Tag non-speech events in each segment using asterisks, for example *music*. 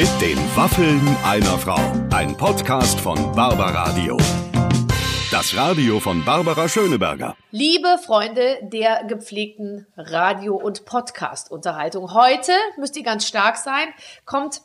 Mit den Waffeln einer Frau. Ein Podcast von Barbaradio. Das Radio von Barbara Schöneberger. Liebe Freunde der gepflegten Radio- und Podcast-Unterhaltung. Heute müsst ihr ganz stark sein, kommt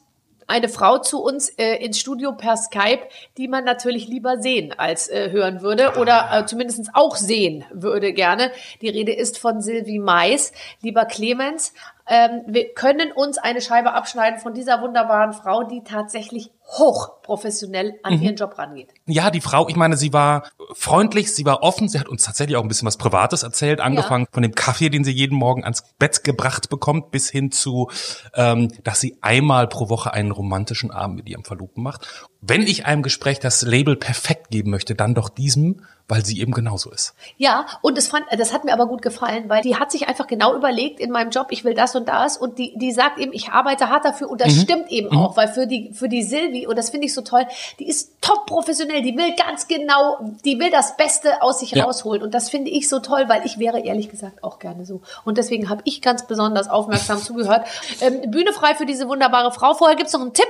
eine Frau zu uns äh, ins Studio per Skype, die man natürlich lieber sehen als äh, hören würde oder äh, zumindest auch sehen würde gerne. Die Rede ist von Sylvie Mais. Lieber Clemens, ähm, wir können uns eine Scheibe abschneiden von dieser wunderbaren Frau, die tatsächlich hochprofessionell an mhm. ihren Job rangeht. Ja, die Frau, ich meine, sie war freundlich, sie war offen, sie hat uns tatsächlich auch ein bisschen was Privates erzählt, angefangen ja. von dem Kaffee, den sie jeden Morgen ans Bett gebracht bekommt, bis hin zu, ähm, dass sie einmal pro Woche einen romantischen Abend mit ihrem Verlobten macht. Wenn ich einem Gespräch das Label perfekt geben möchte, dann doch diesem, weil sie eben genauso ist. Ja, und das fand, das hat mir aber gut gefallen, weil die hat sich einfach genau überlegt in meinem Job, ich will das und das und die, die sagt eben, ich arbeite hart dafür und das mhm. stimmt eben mhm. auch, weil für die, für die Silvi, und das finde ich so toll, die ist top professionell, die will ganz genau, die will das Beste aus sich ja. rausholen und das finde ich so toll, weil ich wäre ehrlich gesagt auch gerne so. Und deswegen habe ich ganz besonders aufmerksam *laughs* zugehört. Ähm, Bühne frei für diese wunderbare Frau. Vorher gibt's noch einen Tipp.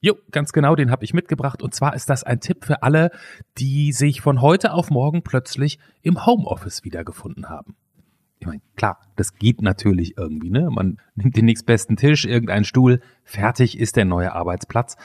Jo, ganz genau, den habe ich mitgebracht. Und zwar ist das ein Tipp für alle, die sich von heute auf morgen plötzlich im Homeoffice wiedergefunden haben. Ich meine, klar, das geht natürlich irgendwie, ne? Man nimmt den nächstbesten Tisch, irgendeinen Stuhl, fertig ist der neue Arbeitsplatz.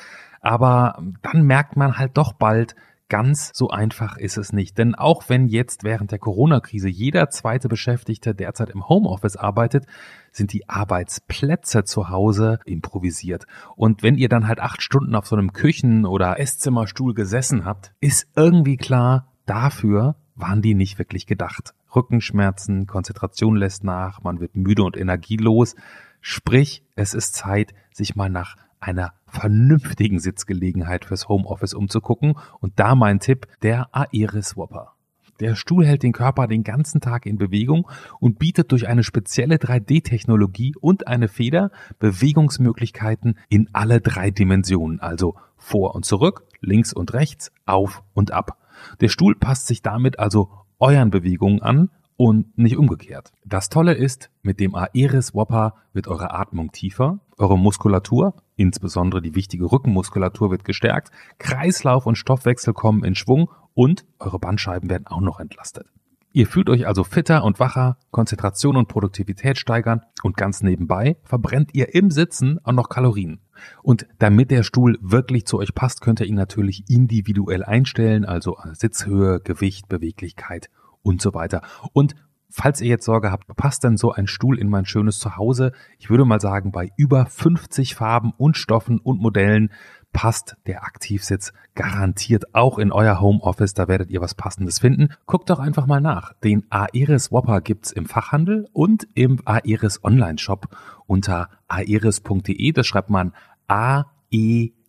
Aber dann merkt man halt doch bald, Ganz so einfach ist es nicht. Denn auch wenn jetzt während der Corona-Krise jeder zweite Beschäftigte derzeit im Homeoffice arbeitet, sind die Arbeitsplätze zu Hause improvisiert. Und wenn ihr dann halt acht Stunden auf so einem Küchen- oder Esszimmerstuhl gesessen habt, ist irgendwie klar, dafür waren die nicht wirklich gedacht. Rückenschmerzen, Konzentration lässt nach, man wird müde und energielos. Sprich, es ist Zeit, sich mal nach einer vernünftigen Sitzgelegenheit fürs Homeoffice umzugucken. Und da mein Tipp, der Aeris Whopper. Der Stuhl hält den Körper den ganzen Tag in Bewegung und bietet durch eine spezielle 3D-Technologie und eine Feder Bewegungsmöglichkeiten in alle drei Dimensionen, also vor und zurück, links und rechts, auf und ab. Der Stuhl passt sich damit also euren Bewegungen an und nicht umgekehrt. Das Tolle ist, mit dem Aeris Whopper wird eure Atmung tiefer, eure Muskulatur, insbesondere die wichtige Rückenmuskulatur wird gestärkt, Kreislauf und Stoffwechsel kommen in Schwung und eure Bandscheiben werden auch noch entlastet. Ihr fühlt euch also fitter und wacher, Konzentration und Produktivität steigern und ganz nebenbei verbrennt ihr im Sitzen auch noch Kalorien. Und damit der Stuhl wirklich zu euch passt, könnt ihr ihn natürlich individuell einstellen, also Sitzhöhe, Gewicht, Beweglichkeit und so weiter. Und falls ihr jetzt Sorge habt, passt denn so ein Stuhl in mein schönes Zuhause? Ich würde mal sagen, bei über 50 Farben und Stoffen und Modellen passt der Aktivsitz garantiert auch in euer Homeoffice. Da werdet ihr was Passendes finden. Guckt doch einfach mal nach. Den Aeris Whopper gibt's im Fachhandel und im Aeris Online Shop unter aeris.de. Das schreibt man A-E-R-I-S.de.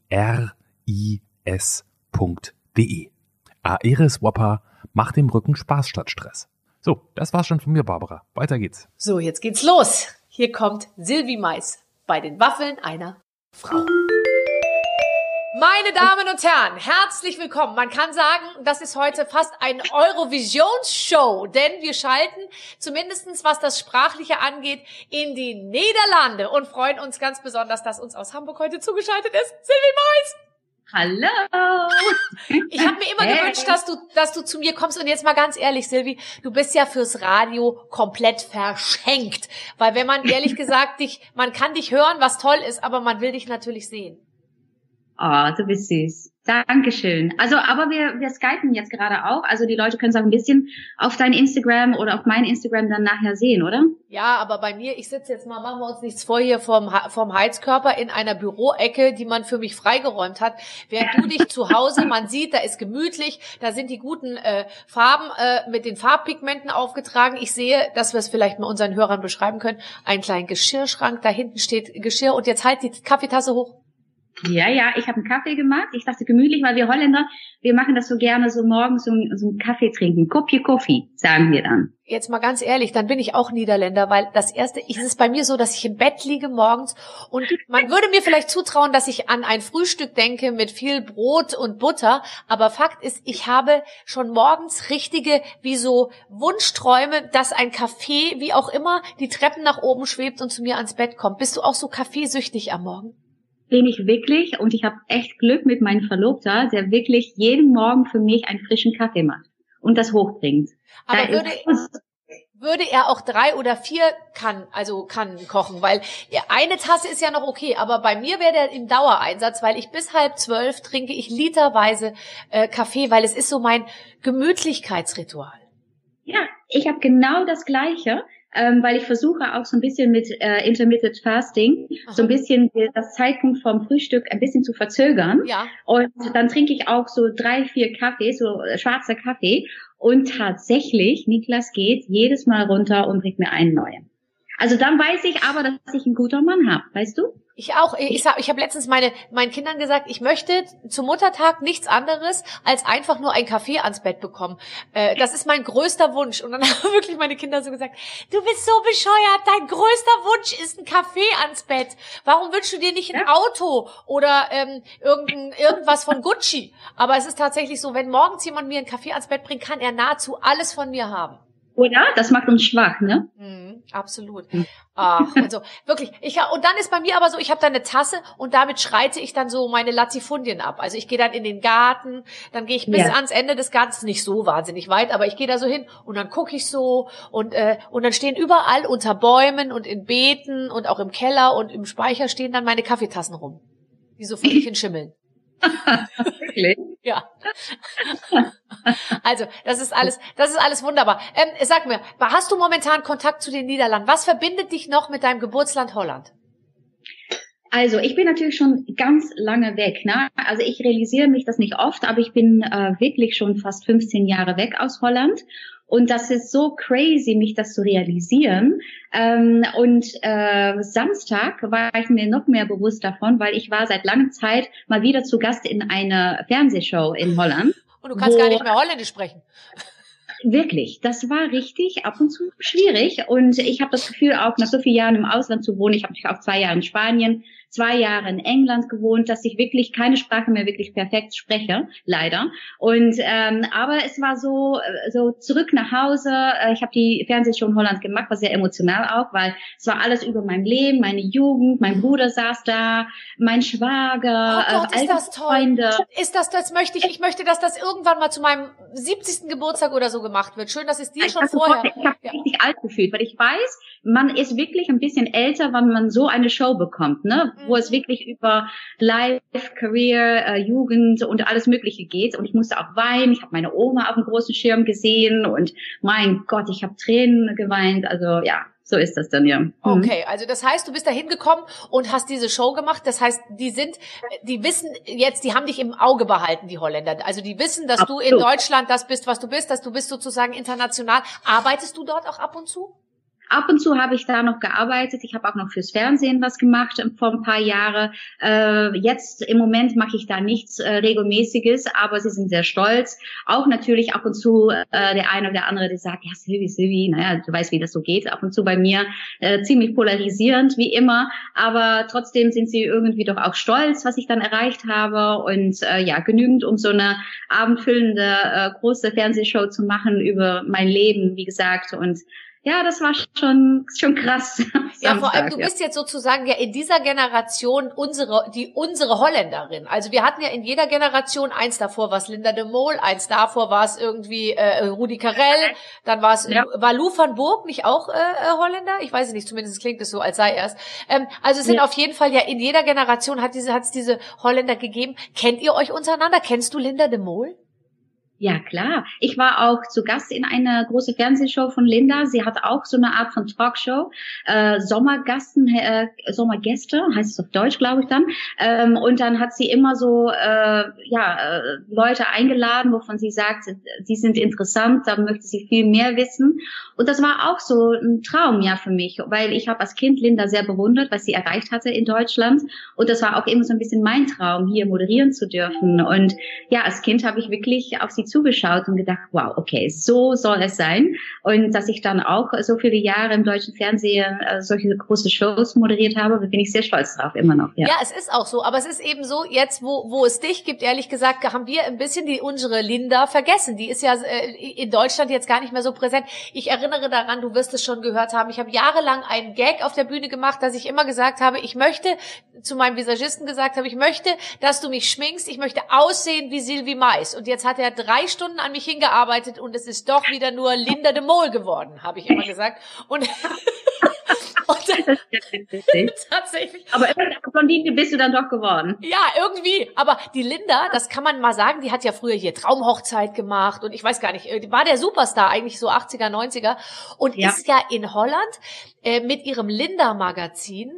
Aeris Whopper Mach dem Rücken Spaß statt Stress. So, das war's schon von mir, Barbara. Weiter geht's. So, jetzt geht's los. Hier kommt Silvi Mais bei den Waffeln einer Frau. Meine Damen und Herren, herzlich willkommen. Man kann sagen, das ist heute fast ein Eurovisionsshow, denn wir schalten zumindestens was das Sprachliche angeht in die Niederlande und freuen uns ganz besonders, dass uns aus Hamburg heute zugeschaltet ist Silvi Mais. Hallo. Ich habe mir immer hey. gewünscht, dass du, dass du zu mir kommst. Und jetzt mal ganz ehrlich, Silvi, du bist ja fürs Radio komplett verschenkt. Weil wenn man ehrlich *laughs* gesagt dich, man kann dich hören, was toll ist, aber man will dich natürlich sehen. Oh, du bist süß. Dankeschön. Also, aber wir, wir skypen jetzt gerade auch. Also die Leute können es auch ein bisschen auf dein Instagram oder auf mein Instagram dann nachher sehen, oder? Ja, aber bei mir, ich sitze jetzt mal, machen wir uns nichts vor hier vom, vom Heizkörper in einer Büroecke, die man für mich freigeräumt hat. Während du dich zu Hause, man sieht, da ist gemütlich, da sind die guten äh, Farben äh, mit den Farbpigmenten aufgetragen. Ich sehe, dass wir es vielleicht mal unseren Hörern beschreiben können, einen kleinen Geschirrschrank, da hinten steht Geschirr und jetzt halt die Kaffeetasse hoch. Ja, ja, ich habe einen Kaffee gemacht. Ich dachte gemütlich, weil wir Holländer, wir machen das so gerne so morgens so, so Kaffee trinken. Kopje Kaffee, sagen wir dann. Jetzt mal ganz ehrlich, dann bin ich auch Niederländer, weil das erste, ich, es ist bei mir so, dass ich im Bett liege morgens und man würde mir vielleicht zutrauen, dass ich an ein Frühstück denke mit viel Brot und Butter, aber Fakt ist, ich habe schon morgens richtige, wie so Wunschträume, dass ein Kaffee, wie auch immer, die Treppen nach oben schwebt und zu mir ans Bett kommt. Bist du auch so kaffeesüchtig am Morgen? Bin ich wirklich und ich habe echt Glück mit meinem Verlobter, der wirklich jeden Morgen für mich einen frischen Kaffee macht und das hochbringt. Aber Da würde, würde er auch drei oder vier kann, also kann kochen, weil eine Tasse ist ja noch okay, aber bei mir wäre der im Dauereinsatz, weil ich bis halb zwölf trinke ich literweise äh, Kaffee, weil es ist so mein Gemütlichkeitsritual. Ja, ich habe genau das Gleiche, ähm, weil ich versuche auch so ein bisschen mit äh, Intermittent Fasting so ein bisschen das Zeitpunkt vom Frühstück ein bisschen zu verzögern. Ja, Und dann trinke ich auch so drei, vier Kaffee, so äh, schwarzer Kaffee. Und tatsächlich, Niklas geht jedes Mal runter und bringt mir einen neuen. Also dann weiß ich aber, dass ich ein guter Mann habe, weißt du? Ich auch. Ich, sag- ich habe letztens meine, meinen Kindern gesagt, ich möchte zum Muttertag nichts anderes als einfach nur ein Kaffee ans Bett bekommen. Äh, das ist mein größter Wunsch. Und dann *laughs* haben wirklich meine Kinder so gesagt, du bist so bescheuert, dein größter Wunsch ist ein Kaffee ans Bett. Warum wünschst du dir nicht ein. Auto oder ähm, irgendein, irgendwas von Gucci? Aber es ist tatsächlich so, wenn morgens jemand mir einen Kaffee ans Bett bringt, kann er nahezu alles von mir haben. Oder? Das macht uns schwach, ne? Mhm, absolut. Ach, also wirklich. Ich und dann ist bei mir aber so, ich habe da eine Tasse und damit schreite ich dann so meine Latifundien ab. Also ich gehe dann in den Garten, dann gehe ich bis Ja. ans Ende des Gartens, nicht so wahnsinnig weit, aber ich gehe da so hin und dann gucke ich so und äh, und dann stehen überall unter Bäumen und in Beeten und auch im Keller und im Speicher stehen dann meine Kaffeetassen rum, die so *clears throat* hin schimmeln. Wirklich? Ja. Also, das ist alles, das ist alles wunderbar. Ähm, sag mir, hast du momentan Kontakt zu den Niederlanden? Was verbindet dich noch mit deinem Geburtsland Holland? Also ich bin natürlich schon ganz lange weg. Ne? Also ich realisiere mich das nicht oft, aber ich bin äh, wirklich schon fast 15 Jahre weg aus Holland. Und das ist so crazy, mich das zu realisieren. Ähm, und äh, Samstag war ich mir noch mehr bewusst davon, weil ich war seit langer Zeit mal wieder zu Gast in einer Fernsehshow in Holland. Und du kannst gar nicht mehr Holländisch sprechen. Wirklich, das war richtig ab und zu schwierig. Und ich habe das Gefühl, auch nach so vielen Jahren im Ausland zu wohnen, ich habe auch zwei Jahre in Spanien, zwei Jahre in England gewohnt, dass ich wirklich keine Sprache mehr wirklich perfekt spreche, leider. Und ähm, aber es war so, äh, so zurück nach Hause. Äh, Ich habe die Fernsehshow in Holland gemacht, war sehr emotional auch, weil es war alles über mein Leben, meine Jugend, mein Bruder saß da, mein Schwager, Oh Gott, äh, ist das toll. Freunde. Ist das, das möchte ich, ich möchte, dass das irgendwann mal zu meinem 70. Geburtstag oder so gemacht wird. Schön, dass es dir Ich schon vorher. sofort- Ich habe Ja. richtig alt gefühlt, weil ich weiß, man ist wirklich ein bisschen älter, wenn man so eine Show bekommt, ne? Wo Mhm. es wirklich über Life, Career, äh, Jugend und alles Mögliche geht. Und ich musste auch weinen. Ich habe meine Oma auf dem großen Schirm gesehen und mein Gott, ich habe Tränen geweint. Also ja, so ist das dann ja. Mhm. Okay, also das heißt, du bist da hingekommen und hast diese Show gemacht. Das heißt, die sind, die wissen jetzt, die haben dich im Auge behalten, die Holländer. Also die wissen, dass du in Absolut. Deutschland das bist, was du bist, dass du bist sozusagen international. Arbeitest du dort auch ab und zu? Ab und zu habe ich da noch gearbeitet. Ich habe auch noch fürs Fernsehen was gemacht ähm, vor ein paar Jahren. Äh, jetzt im Moment mache ich da nichts äh, regelmäßiges, aber sie sind sehr stolz. Auch natürlich ab und zu äh, der eine oder andere, der sagt, ja Silvi, Silvi, naja, du weißt, wie das so geht. Ab und zu bei mir äh, ziemlich polarisierend wie immer, aber trotzdem sind sie irgendwie doch auch stolz, was ich dann erreicht habe und äh, ja genügend, um so eine abendfüllende äh, große Fernsehshow zu machen über mein Leben, wie gesagt und ja, das war schon schon krass. *laughs* Ja, vor allem, du bist jetzt sozusagen ja in dieser Generation unsere, die, unsere Holländerin. Also wir hatten ja in jeder Generation eins davor war es Linda de Mol, eins davor war es irgendwie äh, Rudi Carell, *laughs* dann war es, Ja. war Lou van Burg nicht auch äh, äh, Holländer? Ich weiß es nicht, zumindest klingt es so, als sei er es. Ähm, also es sind Ja. auf jeden Fall ja in jeder Generation hat diese, hat es diese Holländer gegeben. Kennt ihr euch untereinander? Kennst du Linda de Mol? Ja, klar. Ich war auch zu Gast in einer großen Fernsehshow von Linda. Sie hat auch so eine Art von Talkshow, äh, Sommergasten, äh, Sommergäste, heißt es auf Deutsch, glaube ich dann. Ähm, und dann hat sie immer so äh, ja äh, Leute eingeladen, wovon sie sagt, sie sind interessant, da möchte sie viel mehr wissen. Und das war auch so ein Traum ja für mich, weil ich habe als Kind Linda sehr bewundert, was sie erreicht hatte in Deutschland. Und das war auch immer so ein bisschen mein Traum, hier moderieren zu dürfen. Und ja, als Kind habe ich wirklich auf sie zugeschaut und gedacht, wow, okay, so soll es sein. Und dass ich dann auch so viele Jahre im deutschen Fernsehen äh, solche große Shows moderiert habe, bin ich sehr stolz drauf, immer noch. Ja. ja, es ist auch so. Aber es ist eben so, jetzt, wo, wo es dich gibt, ehrlich gesagt, haben wir ein bisschen die unsere Linda vergessen. Die ist ja äh, in Deutschland jetzt gar nicht mehr so präsent. Ich erinnere daran, du wirst es schon gehört haben. Ich habe jahrelang einen Gag auf der Bühne gemacht, dass ich immer gesagt habe, ich möchte zu meinem Visagisten gesagt habe, ich möchte, dass du mich schminkst, ich möchte aussehen wie Sylvie Mais. Und jetzt hat er drei Stunden an mich hingearbeitet und es ist doch wieder nur Linda de Mol geworden, habe ich immer gesagt. Und *laughs* *laughs* tatsächlich. Aber irgendeine Blondine bist du dann doch geworden. Ja, irgendwie. Aber die Linda, das kann man mal sagen, die hat ja früher hier Traumhochzeit gemacht und ich weiß gar nicht, äh, war der Superstar eigentlich so 80er, 90er und ja. ist ja in Holland äh, mit ihrem Linda-Magazin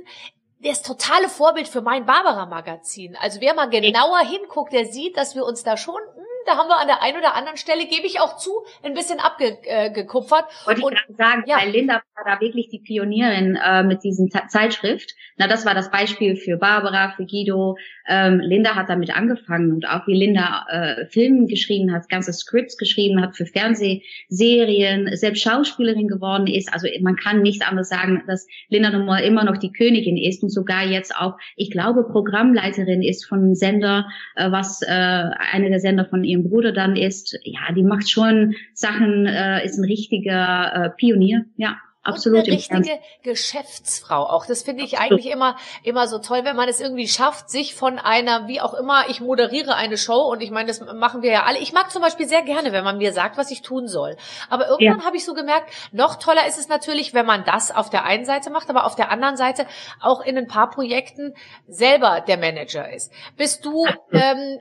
das totale Vorbild für mein Barbara-Magazin. Also wer mal genauer hinguckt, der sieht, dass wir uns da schon da haben wir an der einen oder anderen Stelle, gebe ich auch zu, ein bisschen abgekupfert. Äh, Wollte und, ich sagen, ja. weil Linda war da wirklich die Pionierin äh, mit diesem Zeitschrift. Na, das war das Beispiel für Barbara, für Guido. Ähm, Linda hat damit angefangen und auch wie Linda äh, Filme geschrieben hat, ganze Scripts geschrieben hat für Fernsehserien, selbst Schauspielerin geworden ist. Also man kann nicht anders sagen, dass Linda nun mal immer noch die Königin ist und sogar jetzt auch, ich glaube, Programmleiterin ist von Sender, äh, was äh, eine der Sender von ihrem Bruder dann ist, ja, die macht schon Sachen, äh, ist ein richtiger äh, Pionier, ja. Absolut. Und eine richtige Geschäftsfrau auch. Das finde ich Absolut. eigentlich immer, immer so toll, wenn man es irgendwie schafft, sich von einer, wie auch immer, ich moderiere eine Show und ich meine, das machen wir ja alle. Ich mag zum Beispiel sehr gerne, wenn man mir sagt, was ich tun soll. Aber irgendwann ja. habe ich so gemerkt, noch toller ist es natürlich, wenn man das auf der einen Seite macht, aber auf der anderen Seite auch in ein paar Projekten selber der Manager ist. Bist du, ähm,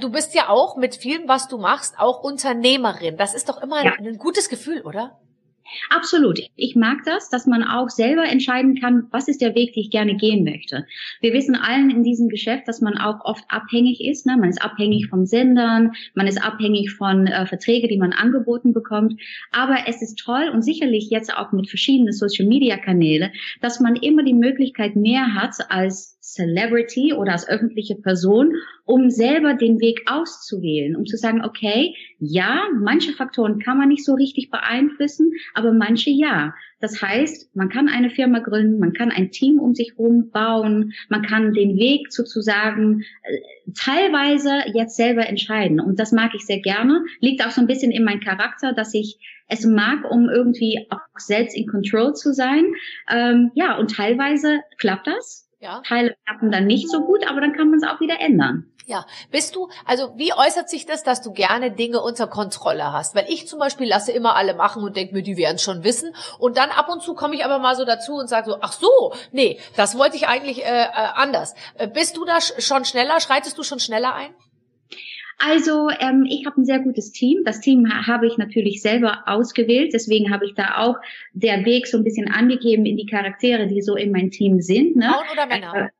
Du bist ja auch mit vielem, was du machst, auch Unternehmerin. Das ist doch immer ja. ein gutes Gefühl, oder? Absolut. Ich mag das, dass man auch selber entscheiden kann, was ist der Weg, den ich gerne gehen möchte. Wir wissen allen in diesem Geschäft, dass man auch oft abhängig ist. Ne? Man ist abhängig von Sendern, man ist abhängig von äh, Verträgen, die man angeboten bekommt. Aber es ist toll und sicherlich jetzt auch mit verschiedenen Social-Media-Kanäle, dass man immer die Möglichkeit mehr hat als Celebrity oder als öffentliche Person, um selber den Weg auszuwählen, um zu sagen, okay, ja, manche Faktoren kann man nicht so richtig beeinflussen, aber manche ja. Das heißt, man kann eine Firma gründen, man kann ein Team um sich herum bauen, man kann den Weg sozusagen äh, teilweise jetzt selber entscheiden. Und das mag ich sehr gerne. Liegt auch so ein bisschen in meinem Charakter, dass ich es mag, um irgendwie auch selbst in Control zu sein. Ähm, ja, und teilweise klappt das. Ja. Teile klappen dann nicht so gut, aber dann kann man es auch wieder ändern. Ja, bist du, also wie äußert sich das, dass du gerne Dinge unter Kontrolle hast? Weil ich zum Beispiel lasse immer alle machen und denke mir, die werden es schon wissen. Und dann ab und zu komme ich aber mal so dazu und sage so, ach so, nee, das wollte ich eigentlich äh, äh, anders. Äh, bist du da schon schneller? Schreitest du schon schneller ein? Also ähm, ich habe ein sehr gutes Team. Das Team ha habe ich natürlich selber ausgewählt. Deswegen habe ich da auch der Weg so ein bisschen angegeben in die Charaktere, die so in meinem Team sind. Ne? Frauen oder Männer?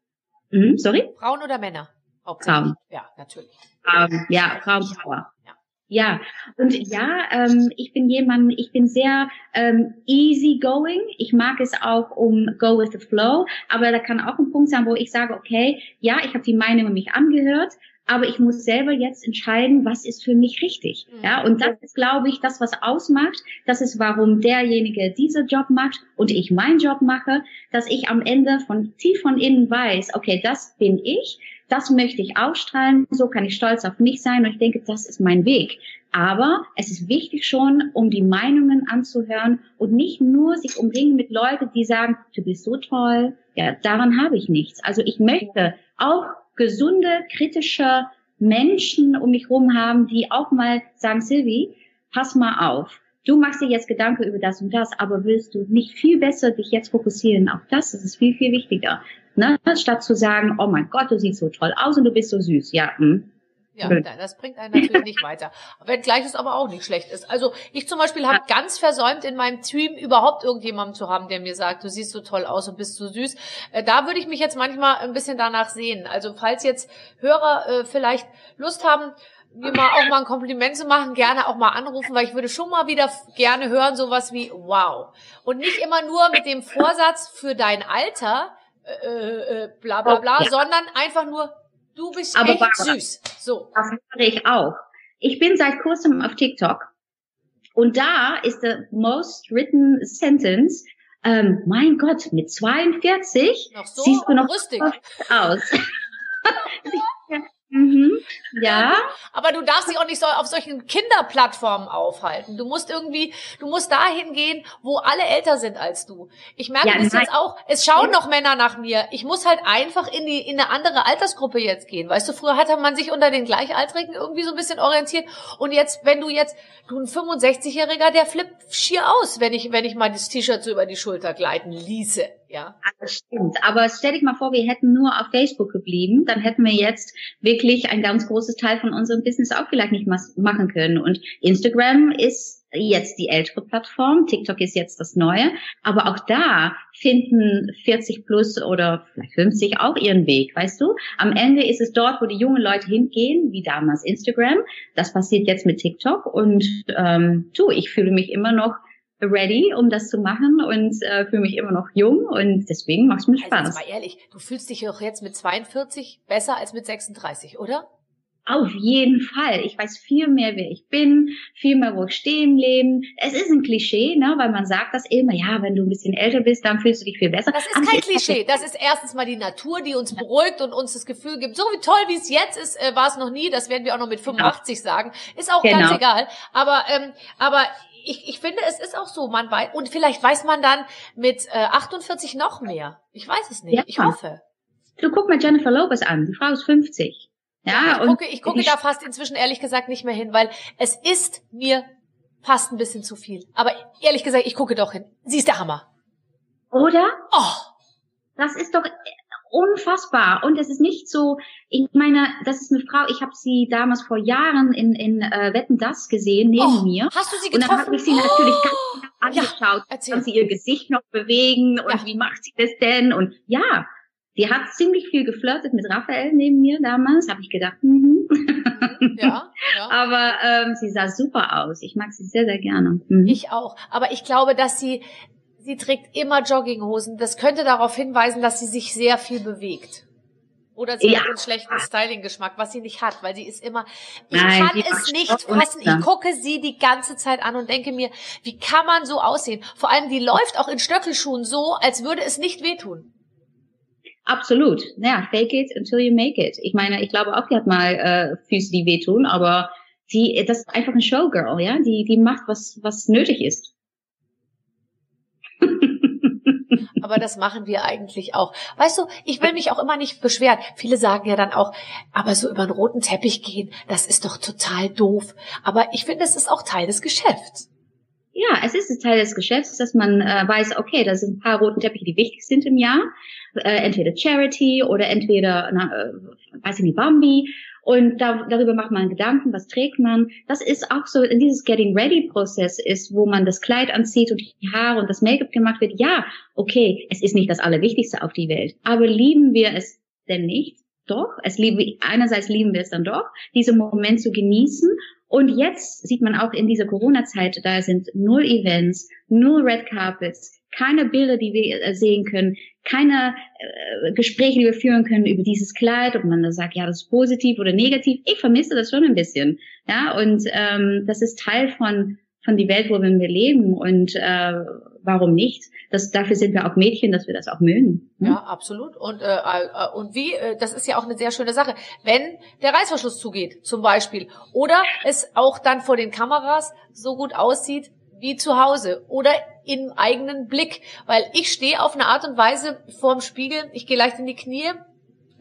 Äh, mh, sorry? Frauen oder Männer? Frauen. Ja, natürlich. Ähm, ja, Frauenpower. Ja. Ja, und ja, ähm, ich bin jemand, ich bin sehr ähm, easy going. Ich mag es auch um go with the flow, aber da kann auch ein Punkt sein, wo ich sage, okay, ja, ich habe die Meinung mich angehört, aber ich muss selber jetzt entscheiden, was ist für mich richtig. Mhm. Ja, und das ist, glaube ich, das, was ausmacht. Das ist, warum derjenige diesen Job macht und ich meinen Job mache, dass ich am Ende von tief von innen weiß, okay, das bin ich, das möchte ich ausstrahlen, so kann ich stolz auf mich sein und ich denke, das ist mein Weg. Aber es ist wichtig schon, um die Meinungen anzuhören und nicht nur sich umringen mit Leuten, die sagen, du bist so toll, ja, daran habe ich nichts. Also ich möchte auch gesunde, kritische Menschen um mich herum haben, die auch mal sagen, Sylvie, pass mal auf. Du machst dir jetzt Gedanken über das und das, aber willst du nicht viel besser dich jetzt fokussieren auf das? Das ist viel, viel wichtiger. Ne? Statt zu sagen, oh mein Gott, du siehst so toll aus und du bist so süß. Ja, hm. Ja, das bringt einen natürlich nicht weiter. Wenngleich es aber auch nicht schlecht ist. Also ich zum Beispiel habe ganz versäumt, in meinem Team überhaupt irgendjemanden zu haben, der mir sagt, du siehst so toll aus und bist so süß. Äh, da würde ich mich jetzt manchmal ein bisschen danach sehen. Also falls jetzt Hörer äh, vielleicht Lust haben, mir mal auch mal ein Kompliment zu machen, gerne auch mal anrufen, weil ich würde schon mal wieder gerne hören, sowas wie wow. Und nicht immer nur mit dem Vorsatz für dein Alter, äh, äh, bla bla bla, ja. sondern einfach nur Du bist Aber echt Barbara, süß. So. Das mache ich auch. Ich bin seit kurzem auf TikTok und da ist the most written sentence, ähm, mein Gott, mit 42 Noch so siehst du noch rüstig. aus. *laughs* *laughs* *laughs* mhm, ja. Aber du darfst dich auch nicht so auf solchen Kinderplattformen aufhalten. Du musst irgendwie, du musst dahin gehen, wo alle älter sind als du. Ich merke Ja, das nein. jetzt auch. Es schauen noch Männer nach mir. Ich muss halt einfach in die, in eine andere Altersgruppe jetzt gehen. Weißt du, früher hatte man sich unter den Gleichaltrigen irgendwie so ein bisschen orientiert. Und jetzt, wenn du jetzt, du ein 65-Jähriger, der flippt schier aus, wenn ich, wenn ich mal das T-Shirt so über die Schulter gleiten ließe. Ja. Das stimmt. Aber stell dich mal vor, wir hätten nur auf Facebook geblieben, dann hätten wir jetzt wirklich ein ganz großes Teil von unserem Business auch vielleicht nicht machen können. Und Instagram ist jetzt die ältere Plattform, TikTok ist jetzt das neue, aber auch da finden 40 plus oder vielleicht 50 auch ihren Weg, weißt du? Am Ende ist es dort, wo die jungen Leute hingehen, wie damals Instagram. Das passiert jetzt mit TikTok und ähm, du, ich fühle mich immer noch ready, um das zu machen und äh, fühle mich immer noch jung und deswegen macht es mir Also Spaß. jetzt mal ehrlich, du fühlst dich doch jetzt mit 42 besser als mit 36, oder? Auf jeden Fall. Ich weiß viel mehr, wer ich bin, viel mehr, wo ich stehe im Leben. Es ist ein Klischee, ne, weil man sagt das immer, ja, wenn du ein bisschen älter bist, dann fühlst du dich viel besser. Das ist Aber kein Klischee. Das ist erstens mal die Natur, die uns beruhigt und uns das Gefühl gibt, so wie toll wie es jetzt ist, äh, war es noch nie. Das werden wir auch noch mit 85 sagen. Ist auch ganz Genau. egal. Aber, ähm, aber ich, ich finde, es ist auch so. Man weiß, und vielleicht weiß man dann mit äh, 48 noch mehr. Ich weiß es nicht. Ja. Ich hoffe. Du guck mal Jennifer Lopez an, die Frau ist 50. Ja, ich und gucke, ich gucke die- da fast inzwischen ehrlich gesagt nicht mehr hin, weil es ist mir fast ein bisschen zu viel. Aber ehrlich gesagt, ich gucke doch hin. Sie ist der Hammer. Oder? Oh, Das ist doch unfassbar. Und es ist nicht so, ich meine, das ist eine Frau, ich habe sie damals vor Jahren in, in äh, Wetten das gesehen, neben oh. mir. Hast du sie Und dann getroffen? habe ich sie natürlich ganz Oh, genau angeschaut. erzähl. Kann sie ihr Gesicht noch bewegen und Ja. wie macht sie das denn? Und ja, die hat ziemlich viel geflirtet mit Raphael neben mir damals. Habe ich gedacht, mhm. Ja, ja. *laughs* aber ähm, sie sah super aus. Ich mag sie sehr, sehr gerne. Mhm. Ich auch. Aber ich glaube, dass sie, sie trägt immer Jogginghosen. Das könnte darauf hinweisen, dass sie sich sehr viel bewegt. Oder sie Ja. hat einen schlechten Styling-Geschmack, was sie nicht hat, weil sie ist immer, ich Nein, kann es nicht fassen. Ich gucke sie die ganze Zeit an und denke mir, wie kann man so aussehen? Vor allem, die läuft auch in Stöckelschuhen so, als würde es nicht wehtun. Absolut. Ja, fake it until you make it. Ich meine, ich glaube auch, die hat mal äh, Füße, die wehtun, aber die, das ist einfach ein Showgirl, ja. Die, die macht was, was nötig ist. *laughs* Aber das machen wir eigentlich auch. Weißt du, ich will mich auch immer nicht beschweren. Viele sagen ja dann auch, aber so über einen roten Teppich gehen, das ist doch total doof. Aber ich finde, es ist auch Teil des Geschäfts. Ja, es ist Teil des Geschäfts, dass man äh, weiß, okay, da sind ein paar roten Teppiche, die wichtig sind im Jahr. Äh, entweder Charity oder entweder, na, äh, weiß ich nicht, Bambi. Und da, darüber macht man Gedanken, was trägt man. Das ist auch so, in dieses Getting Ready Prozess ist, wo man das Kleid anzieht und die Haare und das Make-up gemacht wird. Ja, okay, es ist nicht das Allerwichtigste auf die Welt. Aber lieben wir es denn nicht? Doch, es lieben, einerseits lieben wir es dann doch, diesen Moment zu genießen und jetzt sieht man auch in dieser Corona-Zeit, da sind null Events, null Red Carpets, keine Bilder, die wir äh, sehen können, keine äh, Gespräche, die wir führen können über dieses Kleid, ob man da sagt, ja, das ist positiv oder negativ. Ich vermisse das schon ein bisschen, ja, und ähm, das ist Teil von von die Welt, wo wir leben und äh, warum nicht? Das, dafür sind wir auch Mädchen, dass wir das auch mögen. ne? Ja, absolut. Und, äh, äh, und wie, äh, das ist ja auch eine sehr schöne Sache. Wenn der Reißverschluss zugeht, zum Beispiel, oder es auch dann vor den Kameras so gut aussieht wie zu Hause oder im eigenen Blick. Weil ich stehe auf eine Art und Weise vorm Spiegel, ich gehe leicht in die Knie,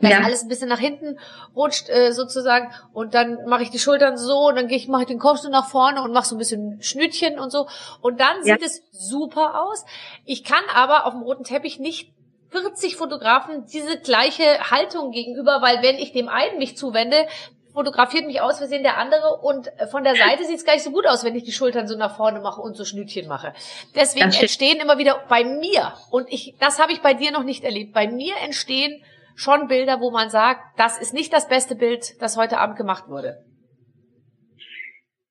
dass Ja. alles ein bisschen nach hinten rutscht äh, sozusagen und dann mache ich die Schultern so und dann gehe ich mache ich den Kopf so nach vorne und mache so ein bisschen Schnütchen und so und dann Ja. sieht es super aus. Ich kann aber auf dem roten Teppich nicht 40 Fotografen diese gleiche Haltung gegenüber, weil wenn ich dem einen mich zuwende, fotografiert mich aus Versehen der andere und äh, von der Seite sieht es gar nicht so gut aus, wenn ich die Schultern so nach vorne mache und so Schnütchen mache. Deswegen entstehen immer wieder bei mir und ich, das habe ich bei dir noch nicht erlebt. Bei mir entstehen schon Bilder, wo man sagt, das ist nicht das beste Bild, das heute Abend gemacht wurde.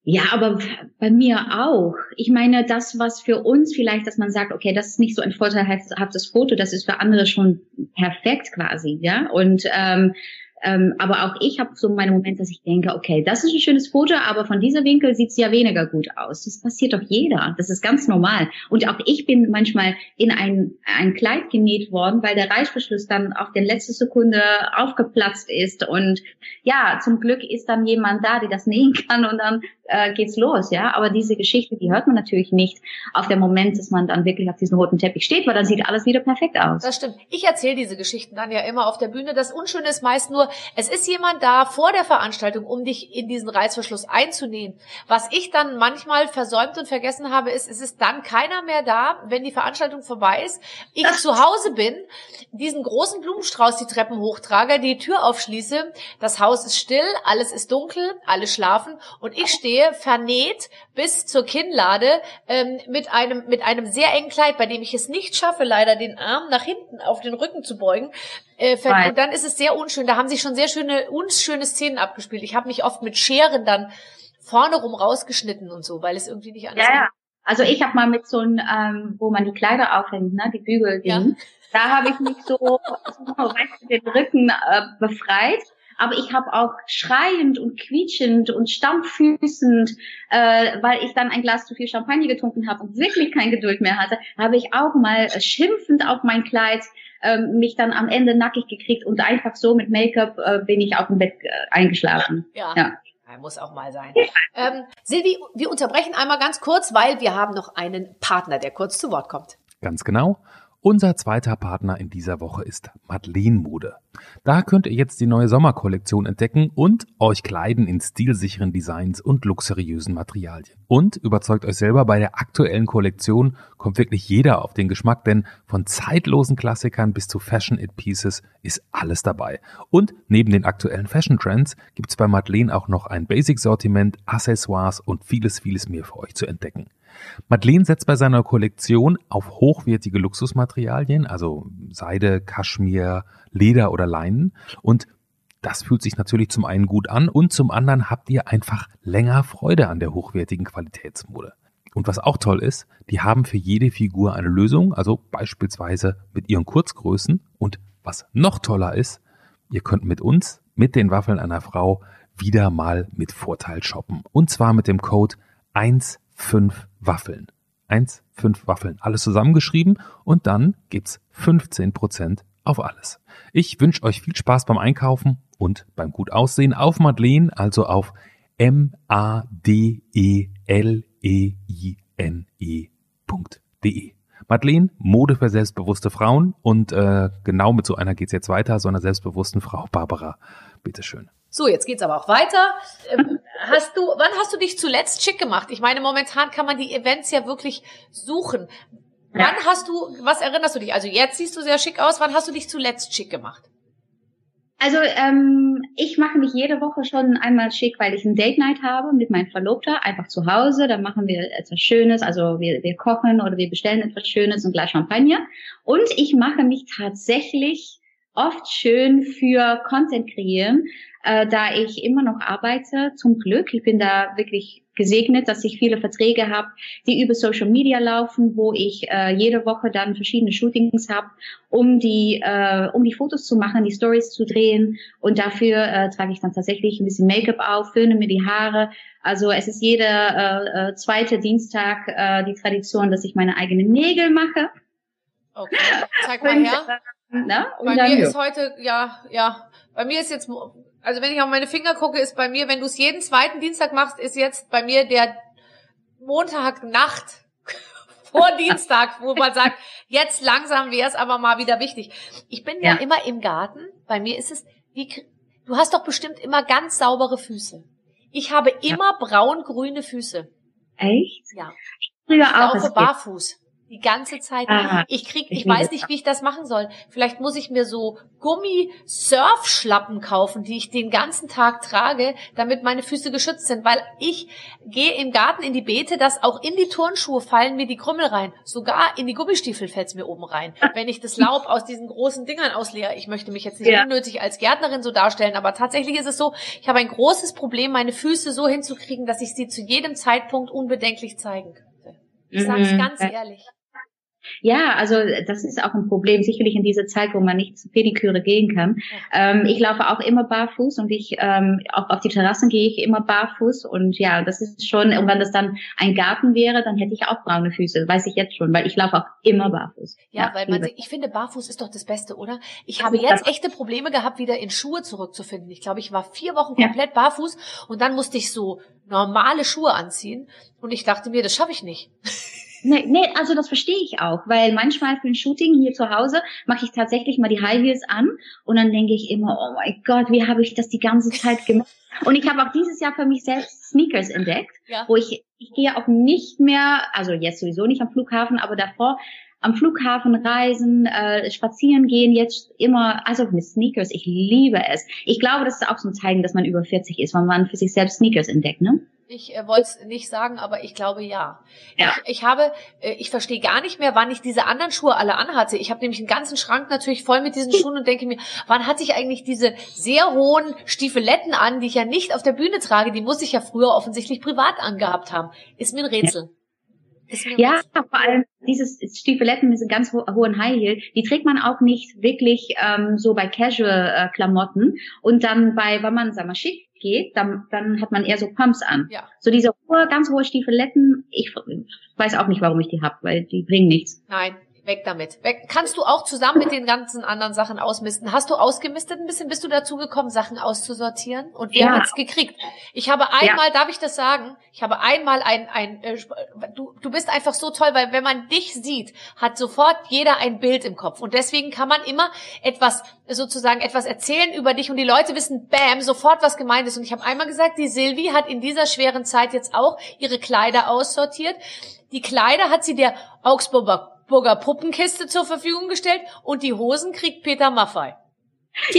Ja, aber bei mir auch. Ich meine, das, was für uns vielleicht, dass man sagt, okay, das ist nicht so ein vorteilhaftes Foto, das ist für andere schon perfekt quasi, ja. Und ähm, Ähm, aber auch ich habe so meine Momente, dass ich denke, okay, das ist ein schönes Foto, aber von dieser Winkel sieht's ja weniger gut aus. Das passiert doch jeder. Das ist ganz normal. Und auch ich bin manchmal in ein, ein Kleid genäht worden, weil der Reißverschluss dann auf der letzten Sekunde aufgeplatzt ist. Und ja, zum Glück ist dann jemand da, der das *laughs* nähen kann und dann äh, geht's los, ja. Aber diese Geschichte, die hört man natürlich nicht auf den Moment, dass man dann wirklich auf diesem roten Teppich steht, weil dann sieht alles wieder perfekt aus. Das stimmt. Ich erzähle diese Geschichten dann ja immer auf der Bühne. Das Unschöne ist meist nur, es ist jemand da vor der Veranstaltung, um dich in diesen Reißverschluss einzunähen. Was ich dann manchmal versäumt und vergessen habe, ist, es ist dann keiner mehr da, wenn die Veranstaltung vorbei ist. Ich das zu Hause bin, diesen großen Blumenstrauß die Treppen hochtrage, die Tür aufschließe, das Haus ist still, alles ist dunkel, alle schlafen und ich stehe vernäht bis zur Kinnlade ähm, mit einem mit einem sehr engen Kleid, bei dem ich es nicht schaffe, leider den Arm nach hinten auf den Rücken zu beugen. Äh, und dann ist es sehr unschön. Da haben sich schon sehr schöne unschöne Szenen abgespielt. Ich habe mich oft mit Scheren dann vorne rum rausgeschnitten und so, weil es irgendwie nicht anders ja, ja. Also ich habe mal mit so einem, ähm, wo man die Kleider aufhängt, ne, die Bügel, ja. da habe ich mich so, so *laughs* weißt du, den Rücken äh, befreit aber ich habe auch schreiend und quietschend und stampffüßend, äh, weil ich dann ein Glas zu viel Champagner getrunken habe und wirklich kein Geduld mehr hatte, habe ich auch mal äh, schimpfend auf mein Kleid äh, mich dann am Ende nackig gekriegt und einfach so mit Make-up äh, bin ich auf dem Bett äh, eingeschlafen. ja. ja. Muss auch mal sein. Ähm, Silvi, wir unterbrechen einmal ganz kurz, weil wir haben noch einen Partner, der kurz zu Wort kommt. Ganz genau. Unser zweiter Partner in dieser Woche ist Madeleine Mode. Da könnt ihr jetzt die neue Sommerkollektion entdecken und euch kleiden in stilsicheren Designs und luxuriösen Materialien. Und überzeugt euch selber, bei der aktuellen Kollektion kommt wirklich jeder auf den Geschmack, denn von zeitlosen Klassikern bis zu Fashion It Pieces ist alles dabei. Und neben den aktuellen Fashion Trends gibt's bei Madeleine auch noch ein Basic-Sortiment, Accessoires und vieles, vieles mehr für euch zu entdecken. Madeleine setzt bei seiner Kollektion auf hochwertige Luxusmaterialien, also Seide, Kaschmir, Leder oder Leinen und das fühlt sich natürlich zum einen gut an und zum anderen habt ihr einfach länger Freude an der hochwertigen Qualitätsmode. Und was auch toll ist, die haben für jede Figur eine Lösung, also beispielsweise mit ihren Kurzgrößen. Und was noch toller ist, ihr könnt mit uns, mit den Waffeln einer Frau, wieder mal mit Vorteil shoppen. Und zwar mit dem Code 1 fünf Waffeln. Eins, fünf Waffeln. Alles zusammengeschrieben und dann gibt's 15 Prozent auf alles. Ich wünsche euch viel Spaß beim Einkaufen und beim gut Aussehen auf Madeleine, also auf M-A-D-E-L-E-I-N-E.de. Madeleine, Mode für selbstbewusste Frauen und äh, genau mit so einer geht's jetzt weiter, so einer selbstbewussten Frau Barbara. Bitteschön. So, jetzt geht's aber auch weiter. Ähm, hast du, wann hast du dich zuletzt schick gemacht? Ich meine, momentan kann man die Events ja wirklich suchen. Wann hast du, was erinnerst du dich? Also jetzt siehst du sehr schick aus. Wann hast du dich zuletzt schick gemacht? Also ähm, ich mache mich jede Woche schon einmal schick, weil ich ein Date Night habe mit meinem Verlobter, einfach zu Hause. Da machen wir etwas Schönes, also wir, wir kochen oder wir bestellen etwas Schönes und gleich Champagner. Und ich mache mich tatsächlich oft schön für Content kreieren, äh, da ich immer noch arbeite, zum Glück. Ich bin da wirklich gesegnet, dass ich viele Verträge habe, die über Social Media laufen, wo ich äh, jede Woche dann verschiedene Shootings habe, um die äh, um die Fotos zu machen, die Stories zu drehen und dafür äh, trage ich dann tatsächlich ein bisschen Make-up auf, föhne mir die Haare. Also es ist jeder äh, äh, zweite Dienstag äh, die Tradition, dass ich meine eigenen Nägel mache. Okay, zeig mal her. Na, bei mir ist heute, ja, ja, bei mir ist jetzt also wenn ich auf meine Finger gucke, ist bei mir, wenn du es jeden zweiten Dienstag machst, ist jetzt bei mir der Montagnacht *laughs* vor Dienstag, wo man sagt, jetzt langsam wäre es aber mal wieder wichtig. Ich bin ja. ja immer im Garten. Bei mir ist es, wie, du hast doch bestimmt immer ganz saubere Füße. Ich habe immer ja. braun-grüne Füße. Echt? Ja. Ich laufe barfuß. Die ganze Zeit. Aha, ich krieg, ich, ich weiß nicht, wie ich das machen soll. Vielleicht muss ich mir so Gummi-Surfschlappen kaufen, die ich den ganzen Tag trage, damit meine Füße geschützt sind. Weil ich gehe im Garten in die Beete, dass auch in die Turnschuhe fallen mir die Krümmel rein. Sogar in die Gummistiefel fällt's mir oben rein. *laughs* Wenn ich das Laub aus diesen großen Dingern ausleere. Ich möchte mich jetzt nicht ja. unnötig als Gärtnerin so darstellen, aber tatsächlich ist es so, ich habe ein großes Problem, meine Füße so hinzukriegen, dass ich sie zu jedem Zeitpunkt unbedenklich zeigen könnte. Ich sage es mhm. ganz ehrlich. Ja, also das ist auch ein Problem, sicherlich in dieser Zeit, wo man nicht zu Pediküre gehen kann. Ähm, ich laufe auch immer barfuß und ich ähm, auch auf die Terrassen gehe ich immer barfuß und ja, das ist schon, und wenn das dann ein Garten wäre, dann hätte ich auch braune Füße, weiß ich jetzt schon, weil ich laufe auch immer barfuß. Ja, ja weil man, ich finde, barfuß ist doch das Beste, oder? Ich habe jetzt echte Probleme gehabt, wieder in Schuhe zurückzufinden. Ich glaube, ich war vier Wochen komplett ja. barfuß und dann musste ich so normale Schuhe anziehen und ich dachte mir, das schaffe ich nicht. *laughs* Nee, nee, also das verstehe ich auch, weil manchmal für ein Shooting hier zu Hause mache ich tatsächlich mal die High Heels an und dann denke ich immer, oh mein Gott, wie habe ich das die ganze Zeit gemacht? *laughs* Und ich habe auch dieses Jahr für mich selbst Sneakers entdeckt, ja. wo ich, ich gehe auch nicht mehr, also jetzt sowieso nicht am Flughafen, aber davor am Flughafen reisen, äh, spazieren gehen, jetzt immer, also mit Sneakers, ich liebe es. Ich glaube, das ist auch so ein Zeichen, dass man über 40 ist, wenn man für sich selbst Sneakers entdeckt, ne? Ich äh, wollte es nicht sagen, aber ich glaube ja. ja. Ich, ich habe, äh, ich verstehe gar nicht mehr, wann ich diese anderen Schuhe alle anhatte. Ich habe nämlich einen ganzen Schrank natürlich voll mit diesen Schuhen und denke mir, wann hatte ich eigentlich diese sehr hohen Stiefeletten an, die ich ja nicht auf der Bühne trage? Die muss ich ja früher offensichtlich privat angehabt haben. Ist mir ein Rätsel. Ja. Ja, vor allem dieses Stiefeletten mit ganz ho hohen High Heel, die trägt man auch nicht wirklich ähm, so bei Casual-Klamotten. Äh, und dann bei, wenn man, sag mal, schick geht, dann, dann hat man eher so Pumps an. Ja. So diese hohe, ganz hohe Stiefeletten, ich weiß auch nicht, warum ich die hab, weil die bringen nichts. Nein, Weg damit. Weg. Kannst du auch zusammen mit den ganzen anderen Sachen ausmisten? Hast du ausgemistet ein bisschen? Bist du dazu gekommen, Sachen auszusortieren? Und wer ja. hat's gekriegt? Ich habe einmal, ja. darf ich das sagen? Ich habe einmal ein, ein äh, du, du bist einfach so toll, weil wenn man dich sieht, hat sofort jeder ein Bild im Kopf. Und deswegen kann man immer etwas, sozusagen etwas erzählen über dich und die Leute wissen, bam, sofort was gemeint ist. Und ich habe einmal gesagt, die Silvi hat in dieser schweren Zeit jetzt auch ihre Kleider aussortiert. Die Kleider hat sie der Augsburger Burger Puppenkiste zur Verfügung gestellt und die Hosen kriegt Peter Maffei. *laughs*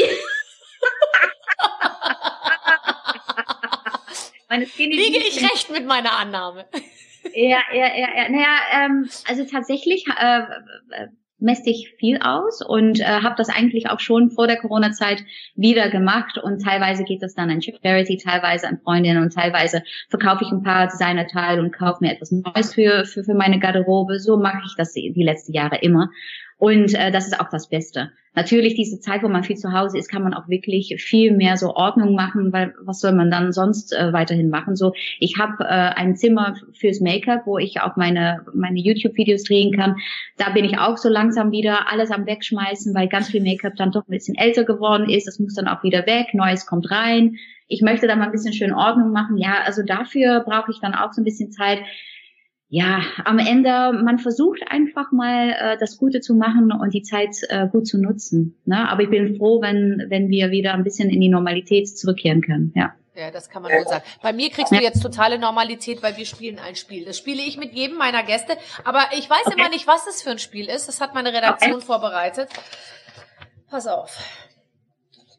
Liege ich recht mit meiner Annahme? Ja, ja, ja, ja. Naja, ähm, also tatsächlich äh, äh messe ich viel aus und äh, habe das eigentlich auch schon vor der Corona-Zeit wieder gemacht und teilweise geht das dann an Charity, teilweise an Freundinnen und teilweise verkaufe ich ein paar Designerteile und kaufe mir etwas Neues für, für, für meine Garderobe. So mache ich das die letzten Jahre immer. Und äh, das ist auch das Beste. Natürlich, diese Zeit, wo man viel zu Hause ist, kann man auch wirklich viel mehr so Ordnung machen, weil was soll man dann sonst äh, weiterhin machen? So, ich habe äh, ein Zimmer fürs Make-up, wo ich auch meine meine YouTube-Videos drehen kann. Da bin ich auch so langsam wieder alles am wegschmeißen, weil ganz viel Make-up dann doch ein bisschen älter geworden ist. Das muss dann auch wieder weg, Neues kommt rein. Ich möchte da mal ein bisschen schön Ordnung machen. Ja, also dafür brauche ich dann auch so ein bisschen Zeit ja, am Ende, man versucht einfach mal äh, das Gute zu machen und die Zeit äh, gut zu nutzen. Ne? Aber ich bin froh, wenn, wenn wir wieder ein bisschen in die Normalität zurückkehren können. Ja. Ja, das kann man wohl sagen. Bei mir kriegst du jetzt totale Normalität, weil wir spielen ein Spiel. Das spiele ich mit jedem meiner Gäste. Aber ich weiß okay. immer nicht, was das für ein Spiel ist. Das hat meine Redaktion okay. vorbereitet. Pass auf.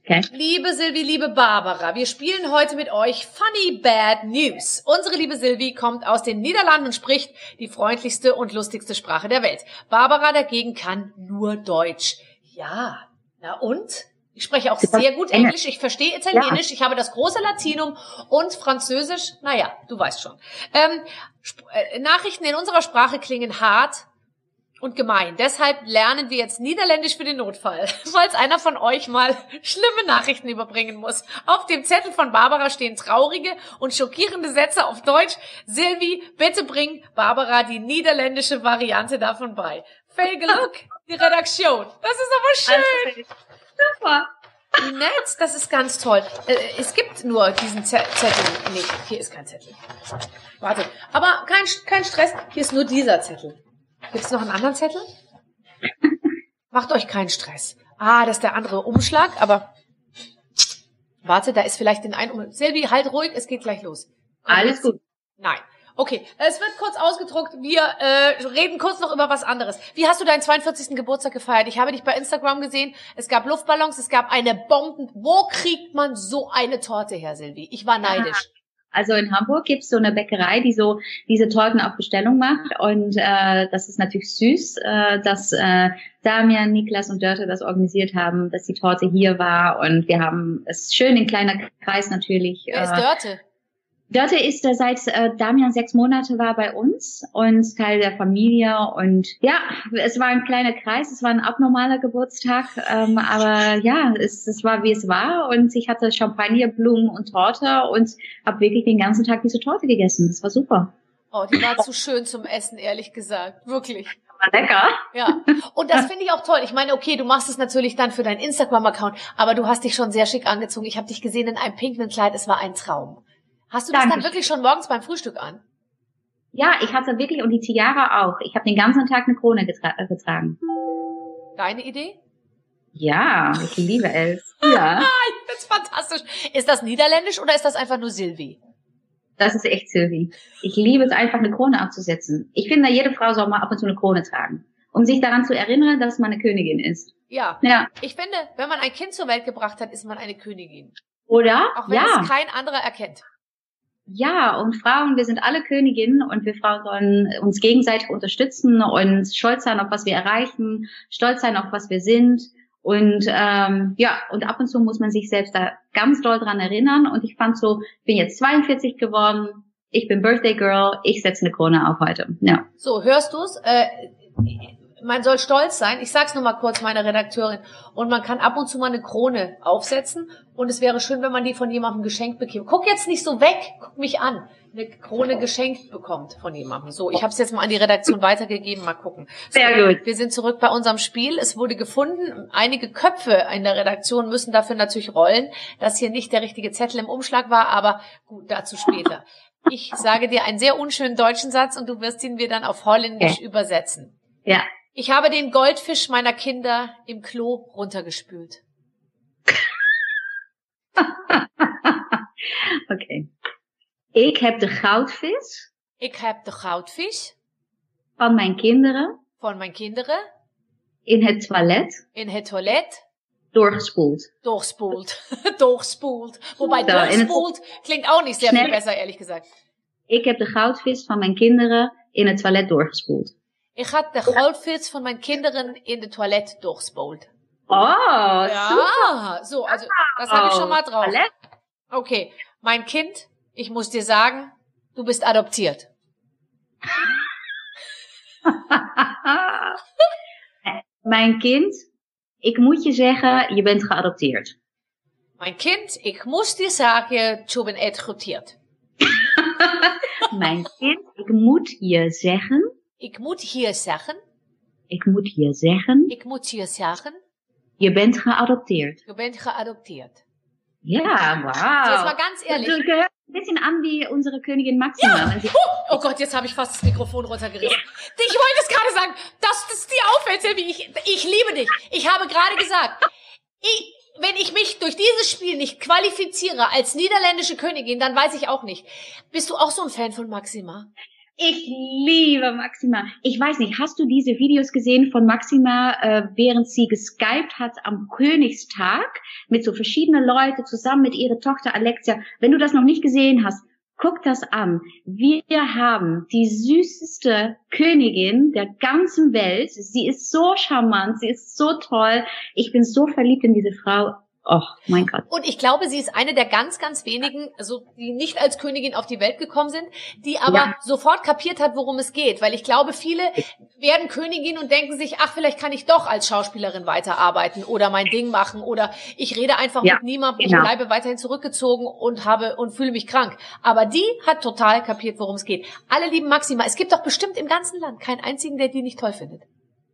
Okay. Liebe Silvi, liebe Barbara, wir spielen heute mit euch Funny Bad News. Unsere liebe Silvi kommt aus den Niederlanden und spricht die freundlichste und lustigste Sprache der Welt. Barbara dagegen kann nur Deutsch. Ja, na und? Ich spreche auch sehr gut Englisch, ich verstehe Italienisch, ich habe das große Latinum und Französisch, naja, du weißt schon. Ähm, äh, Nachrichten in unserer Sprache klingen hart, und gemein. Deshalb lernen wir jetzt Niederländisch für den Notfall, *laughs* falls einer von euch mal schlimme Nachrichten überbringen muss. Auf dem Zettel von Barbara stehen traurige und schockierende Sätze auf Deutsch. Silvi, bitte bring Barbara die niederländische Variante davon bei. Fake look, *laughs* die Redaktion. Das ist aber schön. Super. Wie nett, das ist ganz toll. Äh, es gibt nur diesen Zettel nicht. Hier ist kein Zettel. Warte, aber kein, kein Stress. Hier ist nur dieser Zettel. Gibt es noch einen anderen Zettel? *laughs* Macht euch keinen Stress. Ah, das ist der andere Umschlag, aber warte, da ist vielleicht den einen um. Silvi, halt ruhig, es geht gleich los. Alles gut. Nein. Okay, es wird kurz ausgedruckt. Wir äh, reden kurz noch über was anderes. Wie hast du deinen 42. Geburtstag gefeiert? Ich habe dich bei Instagram gesehen. Es gab Luftballons, es gab eine Bomben. Wo kriegt man so eine Torte her, Silvi? Ich war neidisch. Also in Hamburg gibt's so eine Bäckerei, die so diese Torten auf Bestellung macht. Und äh, das ist natürlich süß, äh, dass äh, Damian, Niklas und Dörte das organisiert haben, dass die Torte hier war. Und wir haben es schön in kleiner Kreis natürlich. Wer ist äh, Dörte? Dörte ist äh, seit äh, Damian sechs Monate war bei uns und Teil der Familie und ja, es war ein kleiner Kreis, es war ein abnormaler Geburtstag, ähm, aber ja, es, es war wie es war und ich hatte Champagner, Blumen und Torte und habe wirklich den ganzen Tag diese Torte gegessen. Das war super. Oh, die war zu schön zum Essen, ehrlich gesagt, wirklich. War lecker. Ja, und das finde ich auch toll. Ich meine, okay, du machst es natürlich dann für deinen Instagram-Account, aber du hast dich schon sehr schick angezogen. Ich habe dich gesehen in einem pinken Kleid, es war ein Traum. Hast du das dann wirklich schon morgens beim Frühstück an? Ja, ich hatte wirklich und die Tiara auch. Ich habe den ganzen Tag eine Krone getra äh, getragen. Deine Idee? Ja, ich liebe es. Ja, *laughs* Das ist fantastisch. Ist das niederländisch oder ist das einfach nur Silvi? das ist echt Sylvie. Ich liebe es einfach, eine Krone abzusetzen. Ich finde, jede Frau soll mal ab und zu eine Krone tragen, um sich daran zu erinnern, dass man eine Königin ist. Ja. Ja, Ich finde, wenn man ein Kind zur Welt gebracht hat, ist man eine Königin. oder? Auch wenn ja. es kein anderer erkennt. Ja, und Frauen, wir sind alle Königinnen und wir Frauen sollen uns gegenseitig unterstützen und stolz sein auf was wir erreichen, stolz sein auf was wir sind. Und ähm, ja, und ab und zu muss man sich selbst da ganz doll dran erinnern. Und ich fand so, ich bin jetzt 42 geworden, ich bin Birthday Girl, ich setze eine Krone auf heute. Ja. So, hörst du's? Äh, man soll stolz sein. Ich sag's nur mal kurz meiner Redakteurin. Und man kann ab und zu mal eine Krone aufsetzen. Und es wäre schön, wenn man die von jemandem geschenkt bekäme. Guck jetzt nicht so weg. Guck mich an. Eine Krone geschenkt bekommt von jemandem. So, ich habe es jetzt mal an die Redaktion weitergegeben. Mal gucken. So, Sehr gut. Wir sind zurück bei unserem Spiel. Es wurde gefunden. Einige Köpfe in der Redaktion müssen dafür natürlich rollen, dass hier nicht der richtige Zettel im Umschlag war. Aber gut, dazu später. Ich sage dir einen sehr unschönen deutschen Satz und du wirst ihn mir dann auf Holländisch übersetzen. Ja. Ich habe den Goldfisch meiner Kinder im Klo runtergespült. *laughs* Okay. Ik heb de goudvis Ich heb de goudvis van mijn kinderen von meinen Kinderen in het toilet in het toilet doorgespoeld. durchspult. *laughs* durchspult. Wobei So, durchspult klingt auch nicht sehr viel besser, ehrlich gesagt. Ik heb de goudvis van mijn kinderen in het toilet doorgespoeld. Ich habe de Goldfisch von meinen Kinderen in de toilet durchspult. Oh, super. Ja, so, also das habe ich schon mal drauf. Okay, mein Kind, ich muss dir sagen, du bist adoptiert. *laughs* Mijn kind, ik moet je zeggen, je bent geadopteerd. Mein Kind, ich muss dir sagen, du bist adoptiert. *laughs* Mijn kind, ik moet je zeggen, Ich muss hier sagen, ik moet je zeggen, ich muss hier sagen, je bent geadopteerd. du bist geadoptiert. Ja, wow. So, jetzt mal ganz ehrlich. Du gehörst ein bisschen an wie unsere Königin Maxima. Sie- Oh Gott, jetzt habe ich fast das Mikrofon runtergerissen. Ich wollte es gerade sagen, dass das dir auffällt, Silvi. Ich, ich liebe dich. Ich habe gerade gesagt, ich, wenn ich mich durch dieses Spiel nicht qualifiziere als niederländische Königin, dann weiß ich auch nicht. Bist du auch so ein Fan von Maxima? Ich liebe Maxima. Ich weiß nicht, hast du diese Videos gesehen von Maxima, äh, während sie geskypt hat am Königstag mit so verschiedenen Leuten zusammen mit ihrer Tochter Alexia? Wenn du das noch nicht gesehen hast, guck das an. Wir haben die süßeste Königin der ganzen Welt. Sie ist so charmant, sie ist so toll. Ich bin so verliebt in diese Frau. Oh mein Gott. Und ich glaube, sie ist eine der ganz, ganz wenigen, also die nicht als Königin auf die Welt gekommen sind, die aber Ja. sofort kapiert hat, worum es geht. Weil ich glaube, viele werden Königin und denken sich, ach, vielleicht kann ich doch als Schauspielerin weiterarbeiten oder mein Ding machen oder ich rede einfach Ja, mit niemandem, genau. ich bleibe weiterhin zurückgezogen und habe und fühle mich krank. Aber die hat total kapiert, worum es geht. Alle lieben Maxima. Es gibt doch bestimmt im ganzen Land keinen einzigen, der die nicht toll findet.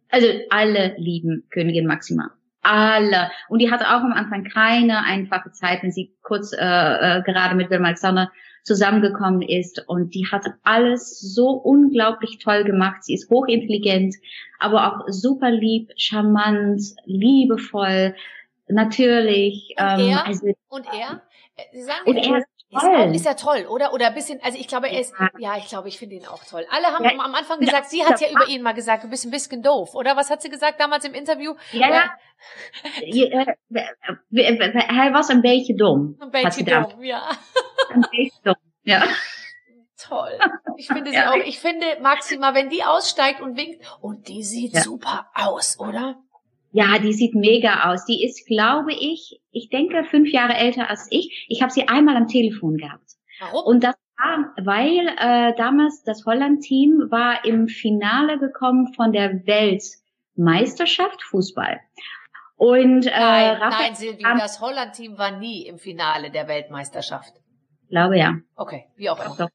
Also alle lieben Königin Maxima. Alle. Und die hatte auch am Anfang keine einfache Zeit, wenn sie kurz äh, äh, gerade mit Wilma Alexander zusammengekommen ist. Und die hat alles so unglaublich toll gemacht. Sie ist hochintelligent, aber auch super lieb, charmant, liebevoll, natürlich. Und er? also, Und er? Äh, Sie sagen, und er ist Ist, er toll, oder? Oder ein bisschen, also ich glaube, er ist, Ja. ja, ich glaube, ich finde ihn auch toll. Alle haben Ja, am Anfang ja, gesagt, sie hat ja ja. über ihn mal gesagt, du bist ein bisschen doof, oder? Was hat sie gesagt damals im Interview? ja, ja. Hij was een beetje dom. Ein bisschen doof, ja. Een beetje dom. Ja. Toll. *laughs* Ich finde sie Ja. auch, ich finde Maxima, wenn die aussteigt und winkt, und die sieht Ja. super aus, oder? Ja, die sieht mega aus. Die ist, glaube ich, ich denke fünf Jahre älter als ich. Ich habe sie einmal am Telefon gehabt. Warum? Und das Ja, weil äh, damals das Holland-Team war im Finale gekommen von der Weltmeisterschaft Fußball. Und äh, Nein, Raphael nein, Silvi, das Holland-Team war nie im Finale der Weltmeisterschaft. Ich glaube ja. Okay, wie auch immer.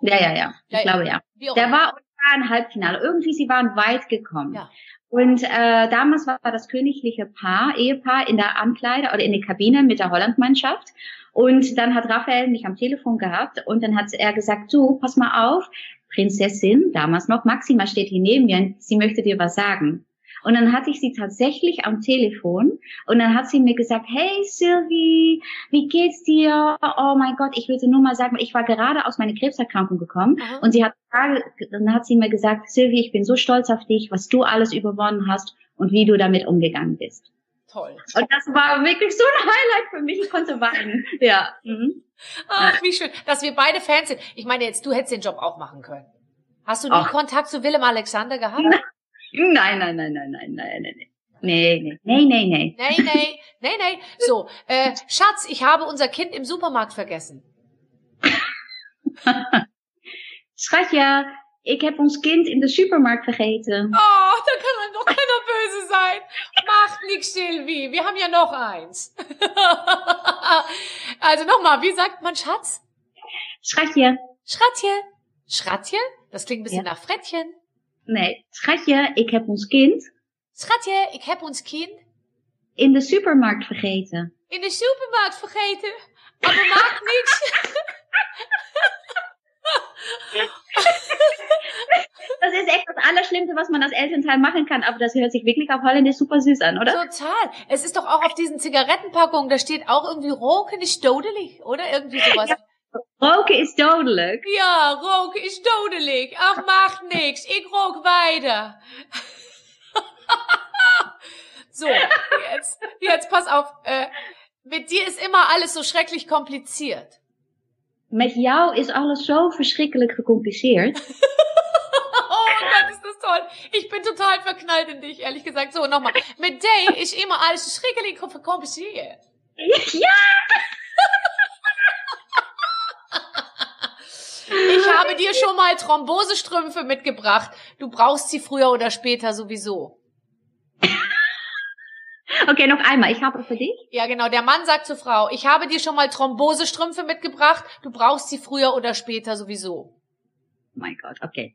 Ja, ja, ja. Ich Ja, glaube ja. Der war war ein Halbfinale. Irgendwie, sie waren weit gekommen. Ja. Und äh, damals war das königliche Paar, Ehepaar in der Ankleide oder in der Kabine mit der Hollandmannschaft. Und dann hat Raphael mich am Telefon gehabt und dann hat er gesagt, du, pass mal auf, Prinzessin, damals noch, Maxima steht hier neben mir, sie möchte dir was sagen. Und dann hatte ich sie tatsächlich am Telefon und dann hat sie mir gesagt, hey Sylvie, wie geht's dir? Oh mein Gott, ich würde nur mal sagen, ich war gerade aus meiner Krebserkrankung gekommen Aha. und sie hat, dann hat sie mir gesagt, Sylvie, ich bin so stolz auf dich, was du alles überwonnen hast und wie du damit umgegangen bist. Toll. Und das war wirklich so ein Highlight für mich. Ich konnte weinen. *laughs* Ja. Mhm. Ach, wie schön, dass wir beide Fans sind. Ich meine jetzt, du hättest den Job auch machen können. Hast du nie Ach. Kontakt zu Willem Alexander gehabt? Nein, nein, nein, nein, nein, nein, nein, nein. Nee, nee, nee, nee, nee. Nee, nee, nee, nee. So, äh, Schatz, ich habe unser Kind im Supermarkt vergessen. *laughs* Schatje, ik heb ons kind in de supermarkt vergeten. Oh, da kann dann doch keiner böse sein. Macht nix, Silvi. Wir haben ja noch eins. *laughs* also nochmal, wie sagt man Schatz? Schatje, Schratje. Schratje? Das klingt ein bisschen Ja. nach Frettchen. Nee, schatje, ik heb ons kind Schratje, ik heb ons kind in de supermarkt vergeten. in de supermarkt vergeten. Aber macht nix. Das ist echt das Allerschlimmste, was man als Elternteil machen kann, aber das hört sich wirklich auf Holländisch super süß an, oder? Total. Es ist doch auch auf diesen Zigarettenpackungen, da steht auch irgendwie Roken ist dodelig, oder? Irgendwie sowas. Ja. Roken is dodelijk. Ja, roken is dodelijk. Ach, macht nix. Ich rook weiter. *laughs* so, jetzt, jetzt pass auf. Äh, mit dir ist immer alles so schrecklich kompliziert. Met jou is alles zo verschrikkelijk gecompliceerd. *laughs* Oh Gott, ist das toll. Ich bin total verknallt in dich, ehrlich gesagt. So, nochmal. Mit Day ist immer alles so schrecklich kom- kompliziert. *laughs* Ja! Ich habe dir schon mal Thrombosestrümpfe mitgebracht. Du brauchst sie früher oder später sowieso. *laughs* Okay, nog einmal. Ich habe für dich. Ja, genau. Der Mann sagt zur Frau, ich habe dir schon mal Thrombosestrümpfe mitgebracht. Du brauchst sie früher oder später sowieso. Oh my god, oké.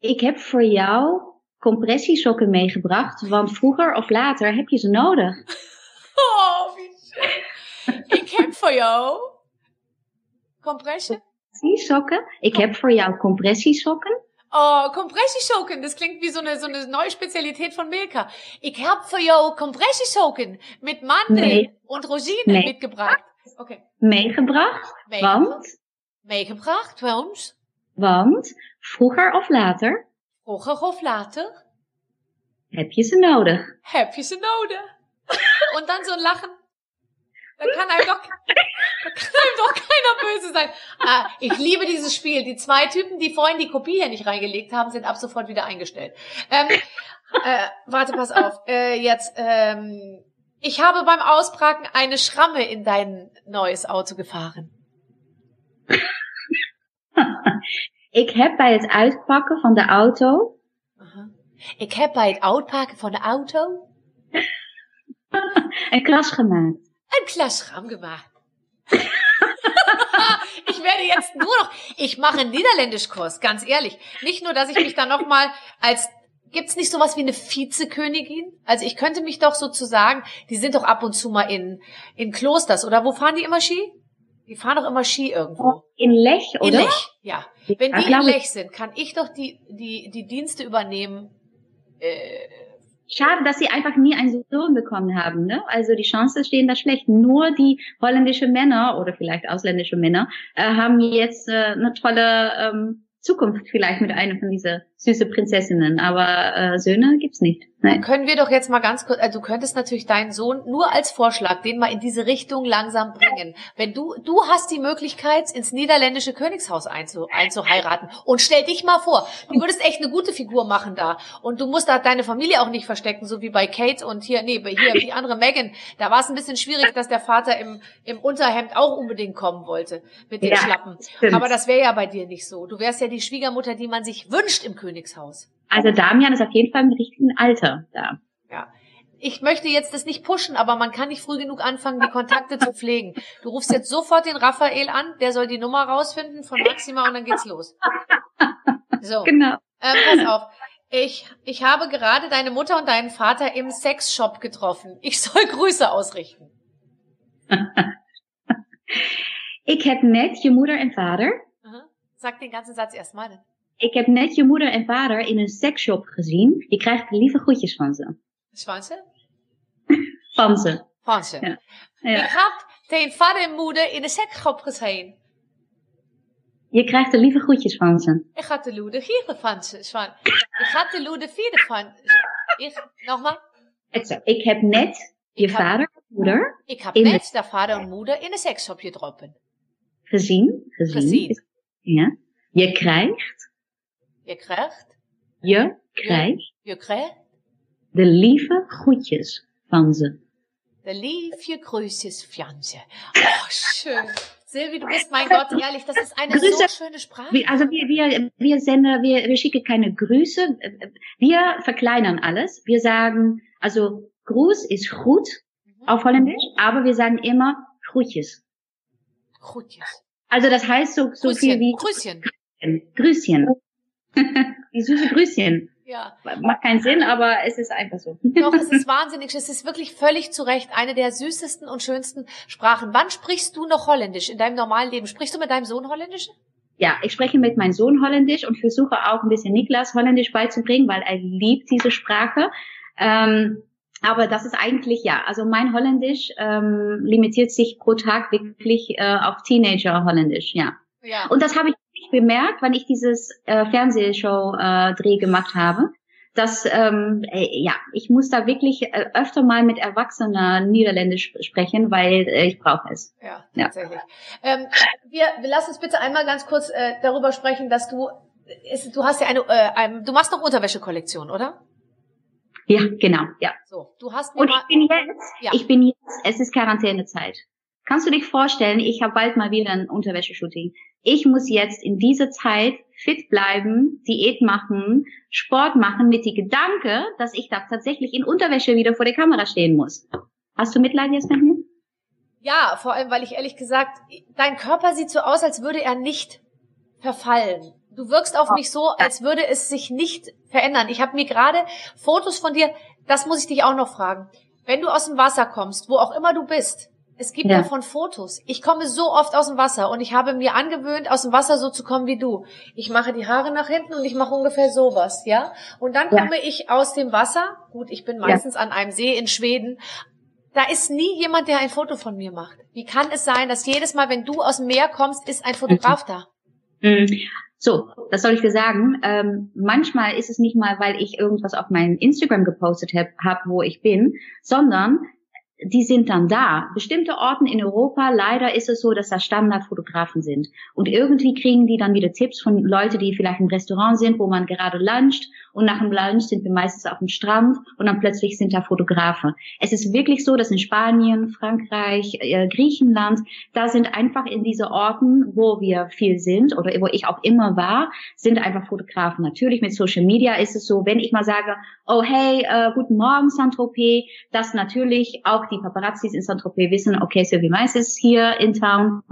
Ik heb voor jou compressiesokken meegebracht, want vroeger of later heb je ze nodig. *laughs* Oh, wie schön. Ich heb für jou. Compression? Compressiesokken? Ik heb voor jou compressiesokken. Oh, Compressiesoken. Das klingt wie so eine, so eine neue Spezialität von Milka. Ich hab für jou Compressiesoken mit Mandeln Nee. und Rosinen Nee. mitgebracht. Okay. Meegebracht, Meegebracht. want, Meegebracht, want want vroeger of later vroeger of later heb je ze nodig. heb je ze nodig. *laughs* Und dann so ein Lachen. Da kann einem doch, da kann einem doch keiner böse sein. Ah, ich liebe dieses Spiel. Die zwei Typen, die vorhin die Kopie hier nicht reingelegt haben, sind ab sofort wieder eingestellt. Ähm, äh, warte, pass auf. Äh, jetzt, ähm, ich habe beim Auspacken eine Schramme in dein neues Auto gefahren. Ik heb bij het uitpakken van de auto Aha. Ik heb bij het uitpakken van de auto *laughs* een kras gemaakt. Ein Klatschramm gemacht. *laughs* ich werde jetzt nur noch, ich mache einen Niederländischkurs, ganz ehrlich. Nicht nur, dass ich mich dann nochmal als, gibt's nicht sowas wie eine Vizekönigin? Also ich könnte mich doch sozusagen, die sind doch ab und zu mal in, in Klosters, oder wo fahren die immer Ski? Die fahren doch immer Ski irgendwo. In Lech, In oder? Lech, ja. Wenn die in. Lech sind, kann ich doch die, die, die Dienste übernehmen. Äh, Schade, dass sie einfach nie einen Sohn bekommen haben. Ne? Also die Chancen stehen da schlecht. Nur die holländische Männer oder vielleicht ausländische Männer äh, haben jetzt äh, eine tolle ähm, Zukunft vielleicht mit einer von dieser süße Prinzessinnen. Aber äh, Söhne gibt's nicht. Nein. Können wir doch jetzt mal ganz kurz, also du könntest natürlich deinen Sohn nur als Vorschlag, den mal in diese Richtung langsam bringen. Wenn du, du hast die Möglichkeit, ins niederländische Königshaus einzu, einzuheiraten und stell dich mal vor, du würdest echt eine gute Figur machen da und du musst da deine Familie auch nicht verstecken, so wie bei Kate und hier, nee, hier, die andere Megan, da war es ein bisschen schwierig, dass der Vater im, im Unterhemd auch unbedingt kommen wollte mit den ja, Schlappen. Stimmt. Aber das wäre ja bei dir nicht so. Du wärst ja die Schwiegermutter, die man sich wünscht im Königshaus. Also Damian ist auf jeden Fall im richtigen Alter da. Ja. Ich möchte jetzt das nicht pushen, aber man kann nicht früh genug anfangen, die Kontakte zu pflegen. Du rufst jetzt sofort den Raphael an, der soll die Nummer rausfinden von Maxima und dann geht's los. So. Genau. Ähm, pass auf. Ich, ich habe gerade deine Mutter und deinen Vater im Sexshop getroffen. Ich soll Grüße ausrichten. *laughs* ich heb net je moeder en vader. Sag den ganzen Satz erstmal. Ik heb net je moeder en vader in een seksshop gezien. Je krijgt lieve groetjes van ze. Van ze? *laughs* van ze. Van ze. Ja. Ja. Ik heb de vader en moeder in een seksshop gezien. Je krijgt de lieve groetjes van ze. Ik ga de loede vierde van ze. Ik ga de loede vierde van ik, Nogmaals? Ik heb net je ik vader en moeder. Ik heb net de vader en moeder in een seksshop getrokken. Gezien. Gezien. gezien. Ja. Je krijgt je krijgt. Je krijgt. Je, krijgt. De lieve groetjes van ze. De lieve groetjes van ze. Oh, schön. Silvi, du bist, mein Gott, ehrlich, das ist eine Grüße, so schöne Sprache. Also wir, wir, wir senden, wir, wir schicken keine Grüße. Wir verkleinern alles. Wir sagen, also Gruß ist gut mhm. auf Holländisch, aber wir sagen immer Groetjes. Groetjes. Also das heißt so, so Grüßchen, viel wie Grüßchen. Grüßchen. *laughs* Die süße Grüßchen. Ja. Macht keinen Sinn, aber es ist einfach so. *laughs* Doch, es ist wahnsinnig. Es ist wirklich völlig zu Recht eine der süßesten und schönsten Sprachen. Wann sprichst du noch Holländisch in deinem normalen Leben? Sprichst du mit deinem Sohn Holländisch? Ja, ich spreche mit meinem Sohn Holländisch und versuche auch ein bisschen Niklas Holländisch beizubringen, weil er liebt diese Sprache. Ähm, aber das ist eigentlich ja, also mein Holländisch ähm, limitiert sich pro Tag wirklich äh, auf Teenager Holländisch, ja. ja. Und das habe ich bemerkt, wenn ich dieses äh, Fernsehshow-Dreh äh, gemacht habe, dass ähm, äh, ja, ich muss da wirklich äh, öfter mal mit Erwachsenen Niederländisch sprechen, weil äh, ich brauche es. Ja, tatsächlich. Ja. Ähm, wir, wir lassen uns bitte einmal ganz kurz äh, darüber sprechen, dass du ist, du hast ja eine, äh, ein, du machst noch Unterwäschekollektion, oder? Ja, genau, ja. So, du hast mir Und ich bin jetzt, ja. ich bin jetzt, es ist Quarantänezeit. Kannst du dich vorstellen, ich habe bald mal wieder ein Unterwäscheshooting. Ich muss jetzt in dieser Zeit fit bleiben, Diät machen, Sport machen mit dem Gedanke, dass ich da tatsächlich in Unterwäsche wieder vor der Kamera stehen muss. Hast du Mitleid jetzt mit mir? Ja, vor allem, weil ich ehrlich gesagt, dein Körper sieht so aus, als würde er nicht verfallen. Du wirkst auf mich so, als würde es sich nicht verändern. Ich habe mir gerade Fotos von dir, das muss ich dich auch noch fragen. Wenn du aus dem Wasser kommst, wo auch immer du bist, es gibt ja. davon Fotos. Ich komme so oft aus dem Wasser und ich habe mir angewöhnt, aus dem Wasser so zu kommen wie du. Ich mache die Haare nach hinten und ich mache ungefähr sowas, ja? Und dann komme ja. ich aus dem Wasser. Gut, ich bin meistens ja. an einem See in Schweden. Da ist nie jemand, der ein Foto von mir macht. Wie kann es sein, dass jedes Mal, wenn du aus dem Meer kommst, ist ein Fotograf da? Mhm. So, das soll ich dir sagen. Ähm, manchmal ist es nicht mal, weil ich irgendwas auf meinem Instagram gepostet habe, hab, wo ich bin, sondern die sind dann da. Bestimmte Orten in Europa, leider ist es so, dass da Standardfotografen sind. Und irgendwie kriegen die dann wieder Tipps von Leuten, die vielleicht im Restaurant sind, wo man gerade luncht. Und nach dem Lunch sind wir meistens auf dem Strand und dann plötzlich sind da Fotografen. Es ist wirklich so, dass in Spanien, Frankreich, äh, Griechenland, da sind einfach in diese Orten, wo wir viel sind oder wo ich auch immer war, sind einfach Fotografen. Natürlich mit Social Media ist es so, wenn ich mal sage, oh hey, äh, guten Morgen Saint-Tropez, dass natürlich auch die Paparazzis in Saint-Tropez wissen, okay, Sylvie Mais ist hier in Town.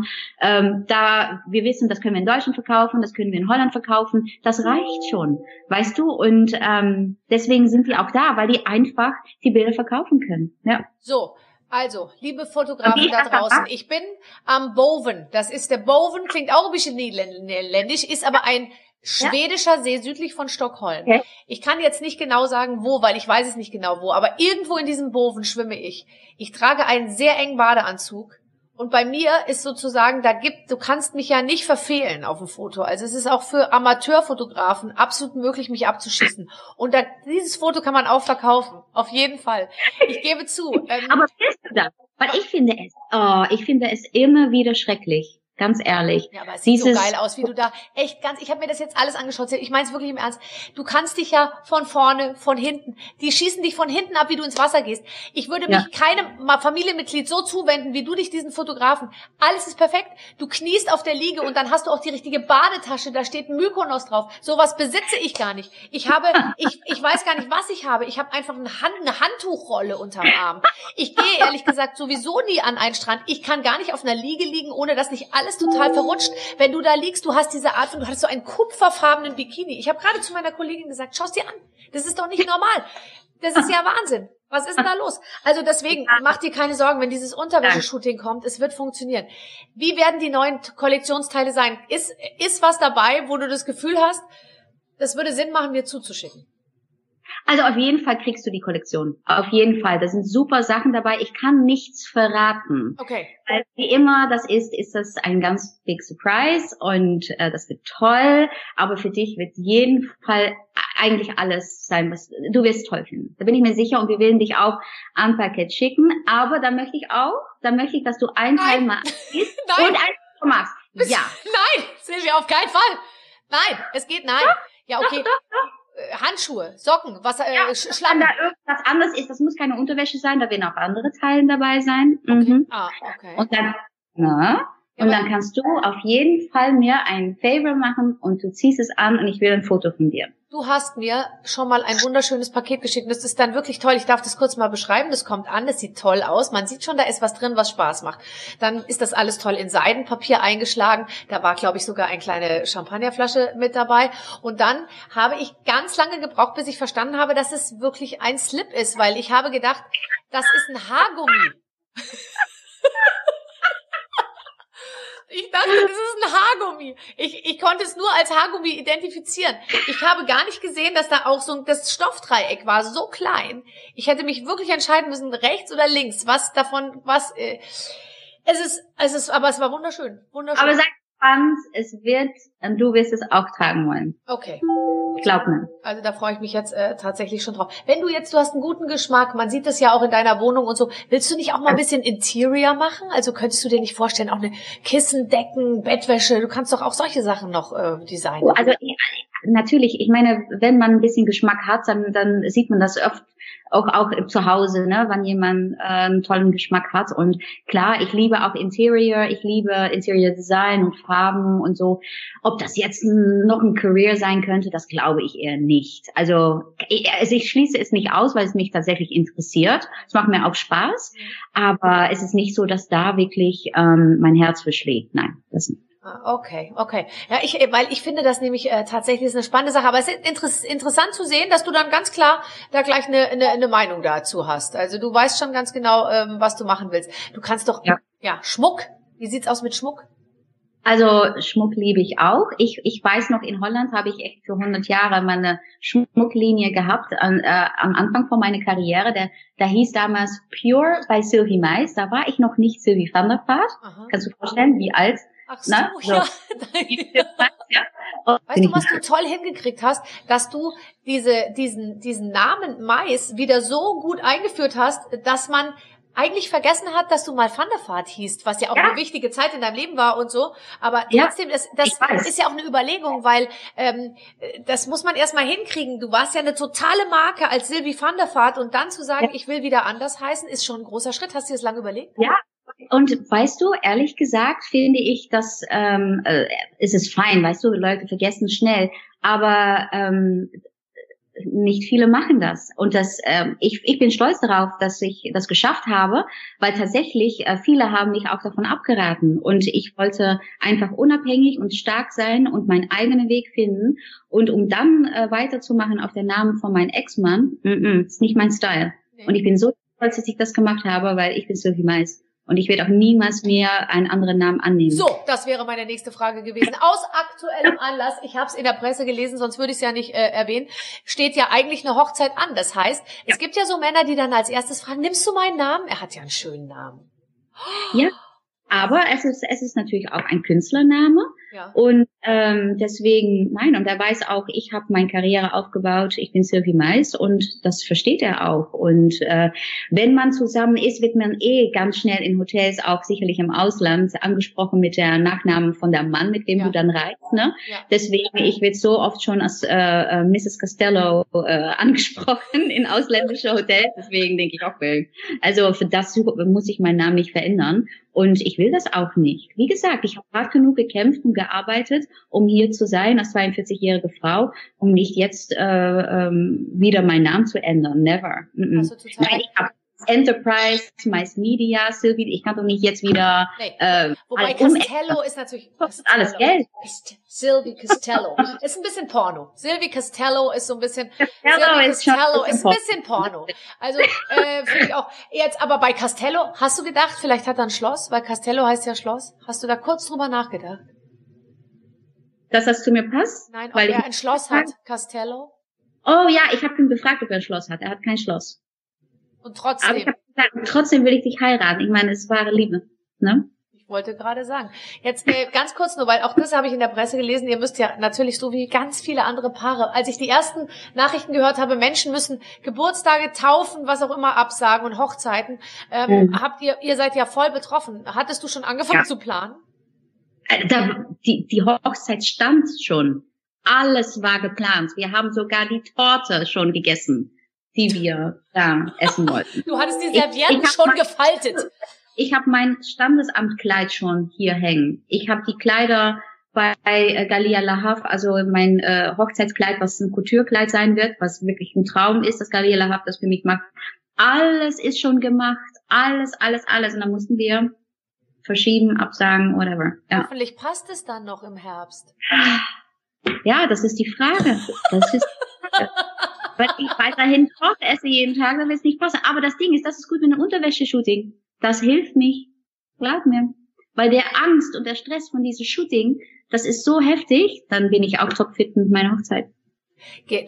Ähm, da wir wissen, das können wir in Deutschland verkaufen, das können wir in Holland verkaufen. Das reicht schon, weißt du? Und ähm, deswegen sind die auch da, weil die einfach die Bilder verkaufen können. Ja. So. Also, liebe Fotografen da draußen, ich bin am Boven. Das ist der Boven, klingt auch ein bisschen niederländisch, ist aber ein schwedischer ja. See südlich von Stockholm. Okay. Ich kann jetzt nicht genau sagen, wo, weil ich weiß es nicht genau wo, aber irgendwo in diesem Boven schwimme ich. Ich trage einen sehr engen Badeanzug Und bei mir ist sozusagen, da gibt, du kannst mich ja nicht verfehlen auf dem Foto. Also es ist auch für Amateurfotografen absolut möglich, mich abzuschießen. Und da, dieses Foto kann man auch verkaufen. Auf jeden Fall. Ich gebe zu. *laughs* Ähm, Aber bist du das? Weil ich finde es, oh, ich finde es immer wieder schrecklich Ganz ehrlich. Ja, aber es sieht so geil aus, wie du da echt ganz, ich habe mir das jetzt alles angeschaut. Ich meine es wirklich im Ernst. Du kannst dich ja von vorne, von hinten, die schießen dich von hinten ab, wie du ins Wasser gehst. Ich würde mich ja. keinem Familienmitglied so zuwenden, wie du dich diesen Fotografen. Alles ist perfekt. Du kniest auf der Liege und dann hast du auch die richtige Badetasche, da steht Mykonos drauf. Sowas besitze ich gar nicht. Ich habe, *laughs* ich, ich weiß gar nicht, was ich habe. Ich habe einfach eine, Hand, eine Handtuchrolle unterm Arm. Ich gehe ehrlich gesagt sowieso nie an einen Strand. Ich kann gar nicht auf einer Liege liegen, ohne dass nicht alles alles total verrutscht. Wenn du da liegst, du hast diese Art von, du hattest so einen kupferfarbenen Bikini. Ich habe gerade zu meiner Kollegin gesagt, schau's dir an. Das ist doch nicht normal. Das ist ja Wahnsinn. Was ist denn da los? Also deswegen, mach dir keine Sorgen, wenn dieses Unterwäsche-Shooting kommt, es wird funktionieren. Wie werden die neuen Kollektionsteile sein? Ist, ist was dabei, wo du das Gefühl hast, das würde Sinn machen, mir zuzuschicken? Also auf jeden Fall kriegst du die Kollektion. Auf jeden Fall. Da sind super Sachen dabei. Ich kann nichts verraten. Okay. Weil wie immer das ist, ist das ein ganz big Surprise und äh, das wird toll. Aber für dich wird jeden Fall eigentlich alles sein, was du wirst toll finden. Da bin ich mir sicher und wir werden dich auch ein Paket schicken. Aber da möchte ich auch, da möchte ich, dass du ein Teil machst *laughs* und ein Teil machst. Ja. *laughs* Nein, Silvia, auf keinen Fall. Nein, es geht nein. Ja, okay. Doch, doch, doch. Handschuhe, Socken, was, äh, ja, Schlamm. Wenn da irgendwas anderes ist, das muss keine Unterwäsche sein, da werden auch andere Teilen dabei sein. Okay. Mhm. Ah, okay. Und dann, na, und dann kannst du auf jeden Fall mir ein Favor machen und du ziehst es an und ich will ein Foto von dir. Du hast mir schon mal ein wunderschönes Paket geschickt. Das ist dann wirklich toll. Ich darf das kurz mal beschreiben. Das kommt an, das sieht toll aus. Man sieht schon, da ist was drin, was Spaß macht. Dann ist das alles toll in Seidenpapier eingeschlagen. Da war, glaube ich, sogar eine kleine Champagnerflasche mit dabei. Und dann habe ich ganz lange gebraucht, bis ich verstanden habe, dass es wirklich ein Slip ist, weil ich habe gedacht, das ist ein Haargummi. *laughs* Ich dachte, das ist ein Haargummi. Ich, ich konnte es nur als Haargummi identifizieren. Ich habe gar nicht gesehen, dass da auch so das Stoffdreieck war, so klein. Ich hätte mich wirklich entscheiden müssen, rechts oder links, was davon, was. Äh, es ist, es ist, aber es war wunderschön, wunderschön. Aber sag gespannt, es wird, du wirst es auch tragen wollen. Okay. Glaub mir. Also da freue ich mich jetzt äh, tatsächlich schon drauf. Wenn du jetzt, du hast einen guten Geschmack, man sieht das ja auch in deiner Wohnung und so, willst du nicht auch mal ein bisschen Interior machen? Also könntest du dir nicht vorstellen, auch eine Kissen, Decken, Bettwäsche, du kannst doch auch solche Sachen noch äh, designen. Oh, also natürlich, ich meine, wenn man ein bisschen Geschmack hat, dann, dann sieht man das oft auch auch zu Hause, ne, wenn jemand äh, einen tollen Geschmack hat. Und klar, ich liebe auch Interior, ich liebe Interior Design und Farben und so. Ob das jetzt noch ein Career sein könnte, das glaube ich eher nicht. Also ich, also ich schließe es nicht aus, weil es mich tatsächlich interessiert. Es macht mir auch Spaß, aber es ist nicht so, dass da wirklich ähm, mein Herz verschlägt. Nein, das nicht. Ah, okay, okay. Ja, ich, weil ich finde das nämlich äh, tatsächlich ist eine spannende Sache. Aber es ist interess interessant zu sehen, dass du dann ganz klar da gleich eine, eine, eine Meinung dazu hast. Also du weißt schon ganz genau, ähm, was du machen willst. Du kannst doch, ja, ja Schmuck. Wie sieht's aus mit Schmuck? Also Schmuck liebe ich auch. Ich, ich weiß noch, in Holland habe ich echt für 100 Jahre meine Schmucklinie gehabt an, äh, am Anfang von meiner Karriere. Der, da hieß damals Pure bei Sylvie Mais. Da war ich noch nicht Sylvie van der Vaart. Kannst du vorstellen, wie alt Ach so, Na, so. ja. *laughs* ja. Weißt du, was du toll hingekriegt hast, dass du diese, diesen, diesen Namen Mais wieder so gut eingeführt hast, dass man eigentlich vergessen hat, dass du mal Van der Vaart hießt, was ja auch ja. eine wichtige Zeit in deinem Leben war und so. Aber trotzdem, das, das ist ja auch eine Überlegung, weil ähm, das muss man erstmal hinkriegen. Du warst ja eine totale Marke als Silvi Van der Vaart und dann zu sagen, ja. ich will wieder anders heißen, ist schon ein großer Schritt. Hast du das lange überlegt? Ja, und weißt du, ehrlich gesagt finde ich, dass ähm, äh, es ist fein, weißt du, Leute vergessen schnell, aber ähm, nicht viele machen das. Und das, ähm, ich, ich bin stolz darauf, dass ich das geschafft habe, weil tatsächlich äh, viele haben mich auch davon abgeraten. Und ich wollte einfach unabhängig und stark sein und meinen eigenen Weg finden. Und um dann äh, weiterzumachen auf den Namen von meinem Ex-Mann, mm -mm, ist nicht mein Style. Und ich bin so stolz, dass ich das gemacht habe, weil ich bin Sylvie Mais. Und ich werde auch niemals mehr einen anderen Namen annehmen. So, das wäre meine nächste Frage gewesen. Aus aktuellem Anlass, ich habe es in der Presse gelesen, sonst würde ich es ja nicht äh, erwähnen, steht ja eigentlich eine Hochzeit an. Das heißt, ja. es gibt ja so Männer, die dann als erstes fragen, nimmst du meinen Namen? Er hat ja einen schönen Namen. Ja. Aber es ist, es ist natürlich auch ein Künstlername. Ja. Und ähm, deswegen, nein, und er weiß auch, ich habe meine Karriere aufgebaut, ich bin Sylvie Mais und das versteht er auch. Und äh, wenn man zusammen ist, wird man eh ganz schnell in Hotels, auch sicherlich im Ausland, angesprochen mit der Nachnamen von der Mann, mit dem ja. du dann reist. Ne? Ja. Deswegen, ich werde so oft schon als äh, äh, Mrs. Costello äh, *laughs* angesprochen in ausländische Hotels. Deswegen denke ich auch, also für das muss ich meinen Namen nicht verändern. Und ich will das auch nicht. Wie gesagt, ich habe hart genug gekämpft und gearbeitet, um hier zu sein als 42-jährige Frau, um nicht jetzt äh, ähm, wieder meinen Namen zu ändern. Never. Mm -mm. Nein, ich habe Enterprise, Mass Media, Sylvie, ich kann doch nicht jetzt wieder. Nee. Äh, Wobei Castello ist natürlich kostet alles Geld. Sylvie Castello *laughs* ist ein bisschen Porno. Sylvie Castello ist so ein bisschen. Castello ist, Castello ist ein bisschen Porno. Also äh, finde ich auch. Jetzt aber bei Castello hast du gedacht, vielleicht hat er ein Schloss, weil Castello heißt ja Schloss. Hast du da kurz drüber nachgedacht? Dass das zu mir passt? Nein, weil er ein Schloss hat, Castello. Oh ja, ich habe ihn befragt, ob er ein Schloss hat. Er hat kein Schloss. Und trotzdem. Aber ich gesagt, trotzdem will ich dich heiraten. Ich meine, es ist wahre Liebe. Ne? Ich wollte gerade sagen. Jetzt äh, ganz kurz nur, weil auch das habe ich in der Presse gelesen. Ihr müsst ja natürlich so wie ganz viele andere Paare. Als ich die ersten Nachrichten gehört habe, Menschen müssen Geburtstage, Taufen, was auch immer absagen und Hochzeiten, ähm, mhm. habt ihr, ihr seid ja voll betroffen. Hattest du schon angefangen ja. zu planen? Äh, da, die, die Hochzeit stand schon. Alles war geplant. Wir haben sogar die Torte schon gegessen die wir da essen *laughs* wollten. Du hattest die Servietten ich, ich schon mein, gefaltet. *laughs* Ich habe mein Standesamtkleid schon hier hängen. Ich habe die Kleider bei äh, Galia Lahaf, also mein äh, Hochzeitskleid, was ein Couturekleid sein wird, was wirklich ein Traum ist, dass Galia Lahaf das für mich macht. Alles ist schon gemacht, alles, alles, alles. Und dann mussten wir verschieben, absagen, whatever. Ja. Hoffentlich passt es dann noch im Herbst. Ja, das ist die Frage. Das ist *laughs* Wenn ich weiterhin Koch esse jeden Tag, dann wird es nicht passen. Aber das Ding ist, das ist gut mit einem Unterwäsche-Shooting. Das hilft mich. Glaub mir. Weil der Angst und der Stress von diesem Shooting, das ist so heftig, dann bin ich auch topfit mit meiner Hochzeit.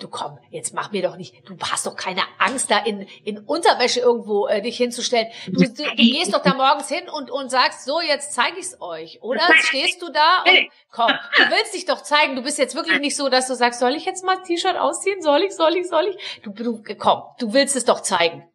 Du komm, jetzt mach mir doch nicht, du hast doch keine Angst, da in, in Unterwäsche irgendwo äh, dich hinzustellen. Du, du, du gehst doch da morgens hin und, und sagst, so, jetzt zeige ich's euch. Oder stehst du da und komm, du willst dich doch zeigen. Du bist jetzt wirklich nicht so, dass du sagst, soll ich jetzt mal T-Shirt ausziehen? Soll ich, soll ich, soll ich? Du, du, komm, du willst es doch zeigen.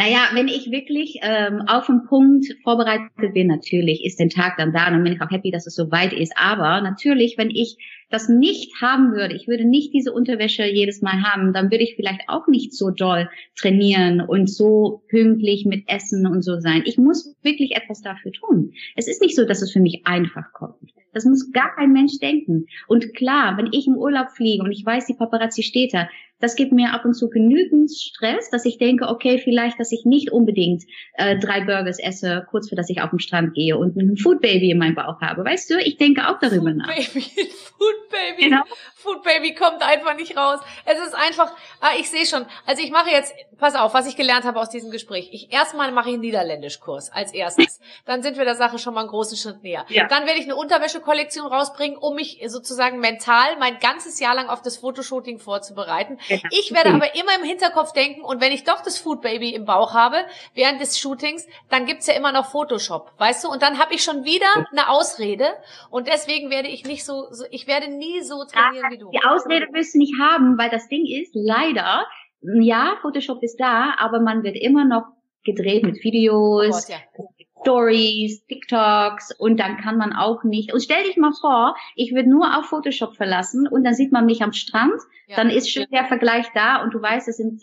Naja, wenn ich wirklich ähm, auf den Punkt vorbereitet bin, natürlich ist der Tag dann da und dann bin ich auch happy, dass es so weit ist. Aber natürlich, wenn ich das nicht haben würde, ich würde nicht diese Unterwäsche jedes Mal haben, dann würde ich vielleicht auch nicht so doll trainieren und so pünktlich mit Essen und so sein. Ich muss wirklich etwas dafür tun. Es ist nicht so, dass es für mich einfach kommt. Das muss gar kein Mensch denken. Und klar, wenn ich im Urlaub fliege und ich weiß, die Paparazzi steht da, das gibt mir ab und zu genügend Stress, dass ich denke, okay, vielleicht, dass ich nicht unbedingt äh, drei Burgers esse, kurz für dass ich auf den Strand gehe und ein Food Baby in meinem Bauch habe. Weißt du, ich denke auch darüber Food nach. Baby, *laughs* Food Baby. Genau. Food Baby kommt einfach nicht raus. Es ist einfach, ah, ich sehe schon. Also ich mache jetzt, pass auf, was ich gelernt habe aus diesem Gespräch. Ich erstmal mache ich einen Niederländischkurs als erstes. *laughs* Dann sind wir der Sache schon mal einen großen Schritt näher. Ja. Dann werde ich eine Unterwäschekollektion rausbringen, um mich sozusagen mental mein ganzes Jahr lang auf das Fotoshooting vorzubereiten. Genau. Ich werde aber immer im Hinterkopf denken, und wenn ich doch das Food Baby im Bauch habe, während des Shootings, dann gibt's ja immer noch Photoshop, weißt du? Und dann habe ich schon wieder eine Ausrede. Und deswegen werde ich nicht so, so ich werde nie so trainieren wie du. Die Ausrede wirst du nicht haben, weil das Ding ist, leider, ja, Photoshop ist da, aber man wird immer noch gedreht mit Videos, oh Gott, ja. Stories, TikToks und dann kann man auch nicht. Und stell dich mal vor, ich würde nur auf Photoshop verlassen und dann sieht man mich am Strand, ja. dann ist schon der Vergleich da und du weißt, es sind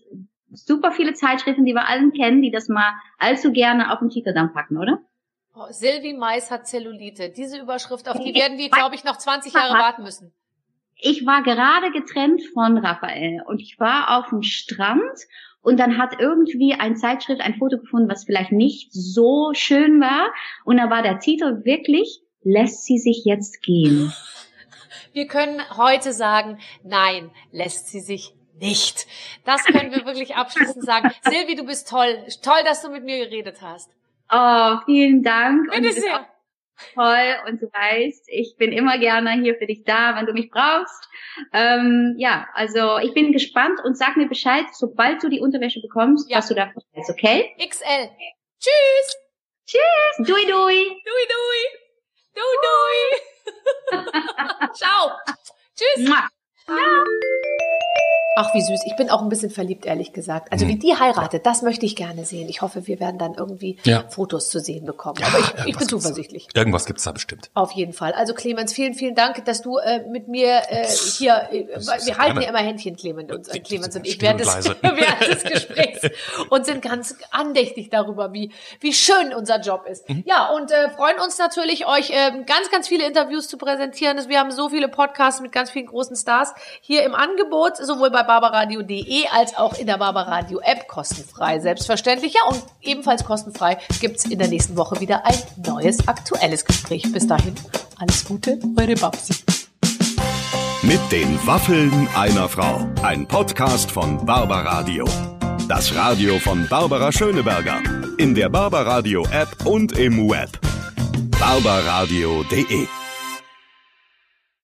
super viele Zeitschriften, die wir allen kennen, die das mal allzu gerne auf den Titel dann packen, oder? Oh, Sylvie Mais hat Zellulite. Diese Überschrift, auf die werden wir, glaube ich, noch 20 Jahre warten müssen. Ich war gerade getrennt von Raphael und ich war auf dem Strand und dann hat irgendwie ein Zeitschrift ein Foto gefunden, was vielleicht nicht so schön war. Und da war der Titel wirklich, lässt sie sich jetzt gehen. Wir können heute sagen, nein, lässt sie sich nicht. Das können wir wirklich abschließend sagen. *laughs* Silvi, du bist toll. Toll, dass du mit mir geredet hast. Oh, vielen Dank. Bitte sehr toll und du weißt, ich bin immer gerne hier für dich da, wenn du mich brauchst. Ähm, ja, also ich bin gespannt und sag mir Bescheid, sobald du die Unterwäsche bekommst, ja. was du davon hältst, okay? XL. Tschüss! Tschüss. Dui, dui. Dui, dui. Dui, dui. *laughs* *laughs* Ciao. Tschüss. Mua. Ach, wie süß. Ich bin auch ein bisschen verliebt, ehrlich gesagt. Also, wie die heiratet, das möchte ich gerne sehen. Ich hoffe, wir werden dann irgendwie Ja. Fotos zu sehen bekommen. Aber ich, ich bin zuversichtlich. Da. Irgendwas gibt's da bestimmt. Auf jeden Fall. Also Clemens, vielen, vielen Dank, dass du äh, mit mir äh, hier, äh, wir halten ja immer Händchen, Clemens und, äh, Clemens und ich während des, *laughs* während des Gesprächs und sind ganz andächtig darüber, wie, wie schön unser Job ist. Mhm. Ja, und äh, freuen uns natürlich, euch ähm, ganz, ganz viele Interviews zu präsentieren. Wir haben so viele Podcasts mit ganz vielen großen Stars hier im Angebot, sowohl bei barbaradio.de als auch in der Barbaradio App, kostenfrei, selbstverständlich. Ja, und ebenfalls kostenfrei gibt's in der nächsten Woche wieder ein neues aktuelles Gespräch. Bis dahin, alles Gute, eure Babsi. Mit den Waffeln einer Frau. Ein Podcast von Barbaradio. Das Radio von Barbara Schöneberger. In der Barbaradio App und im Web. barbaradio.de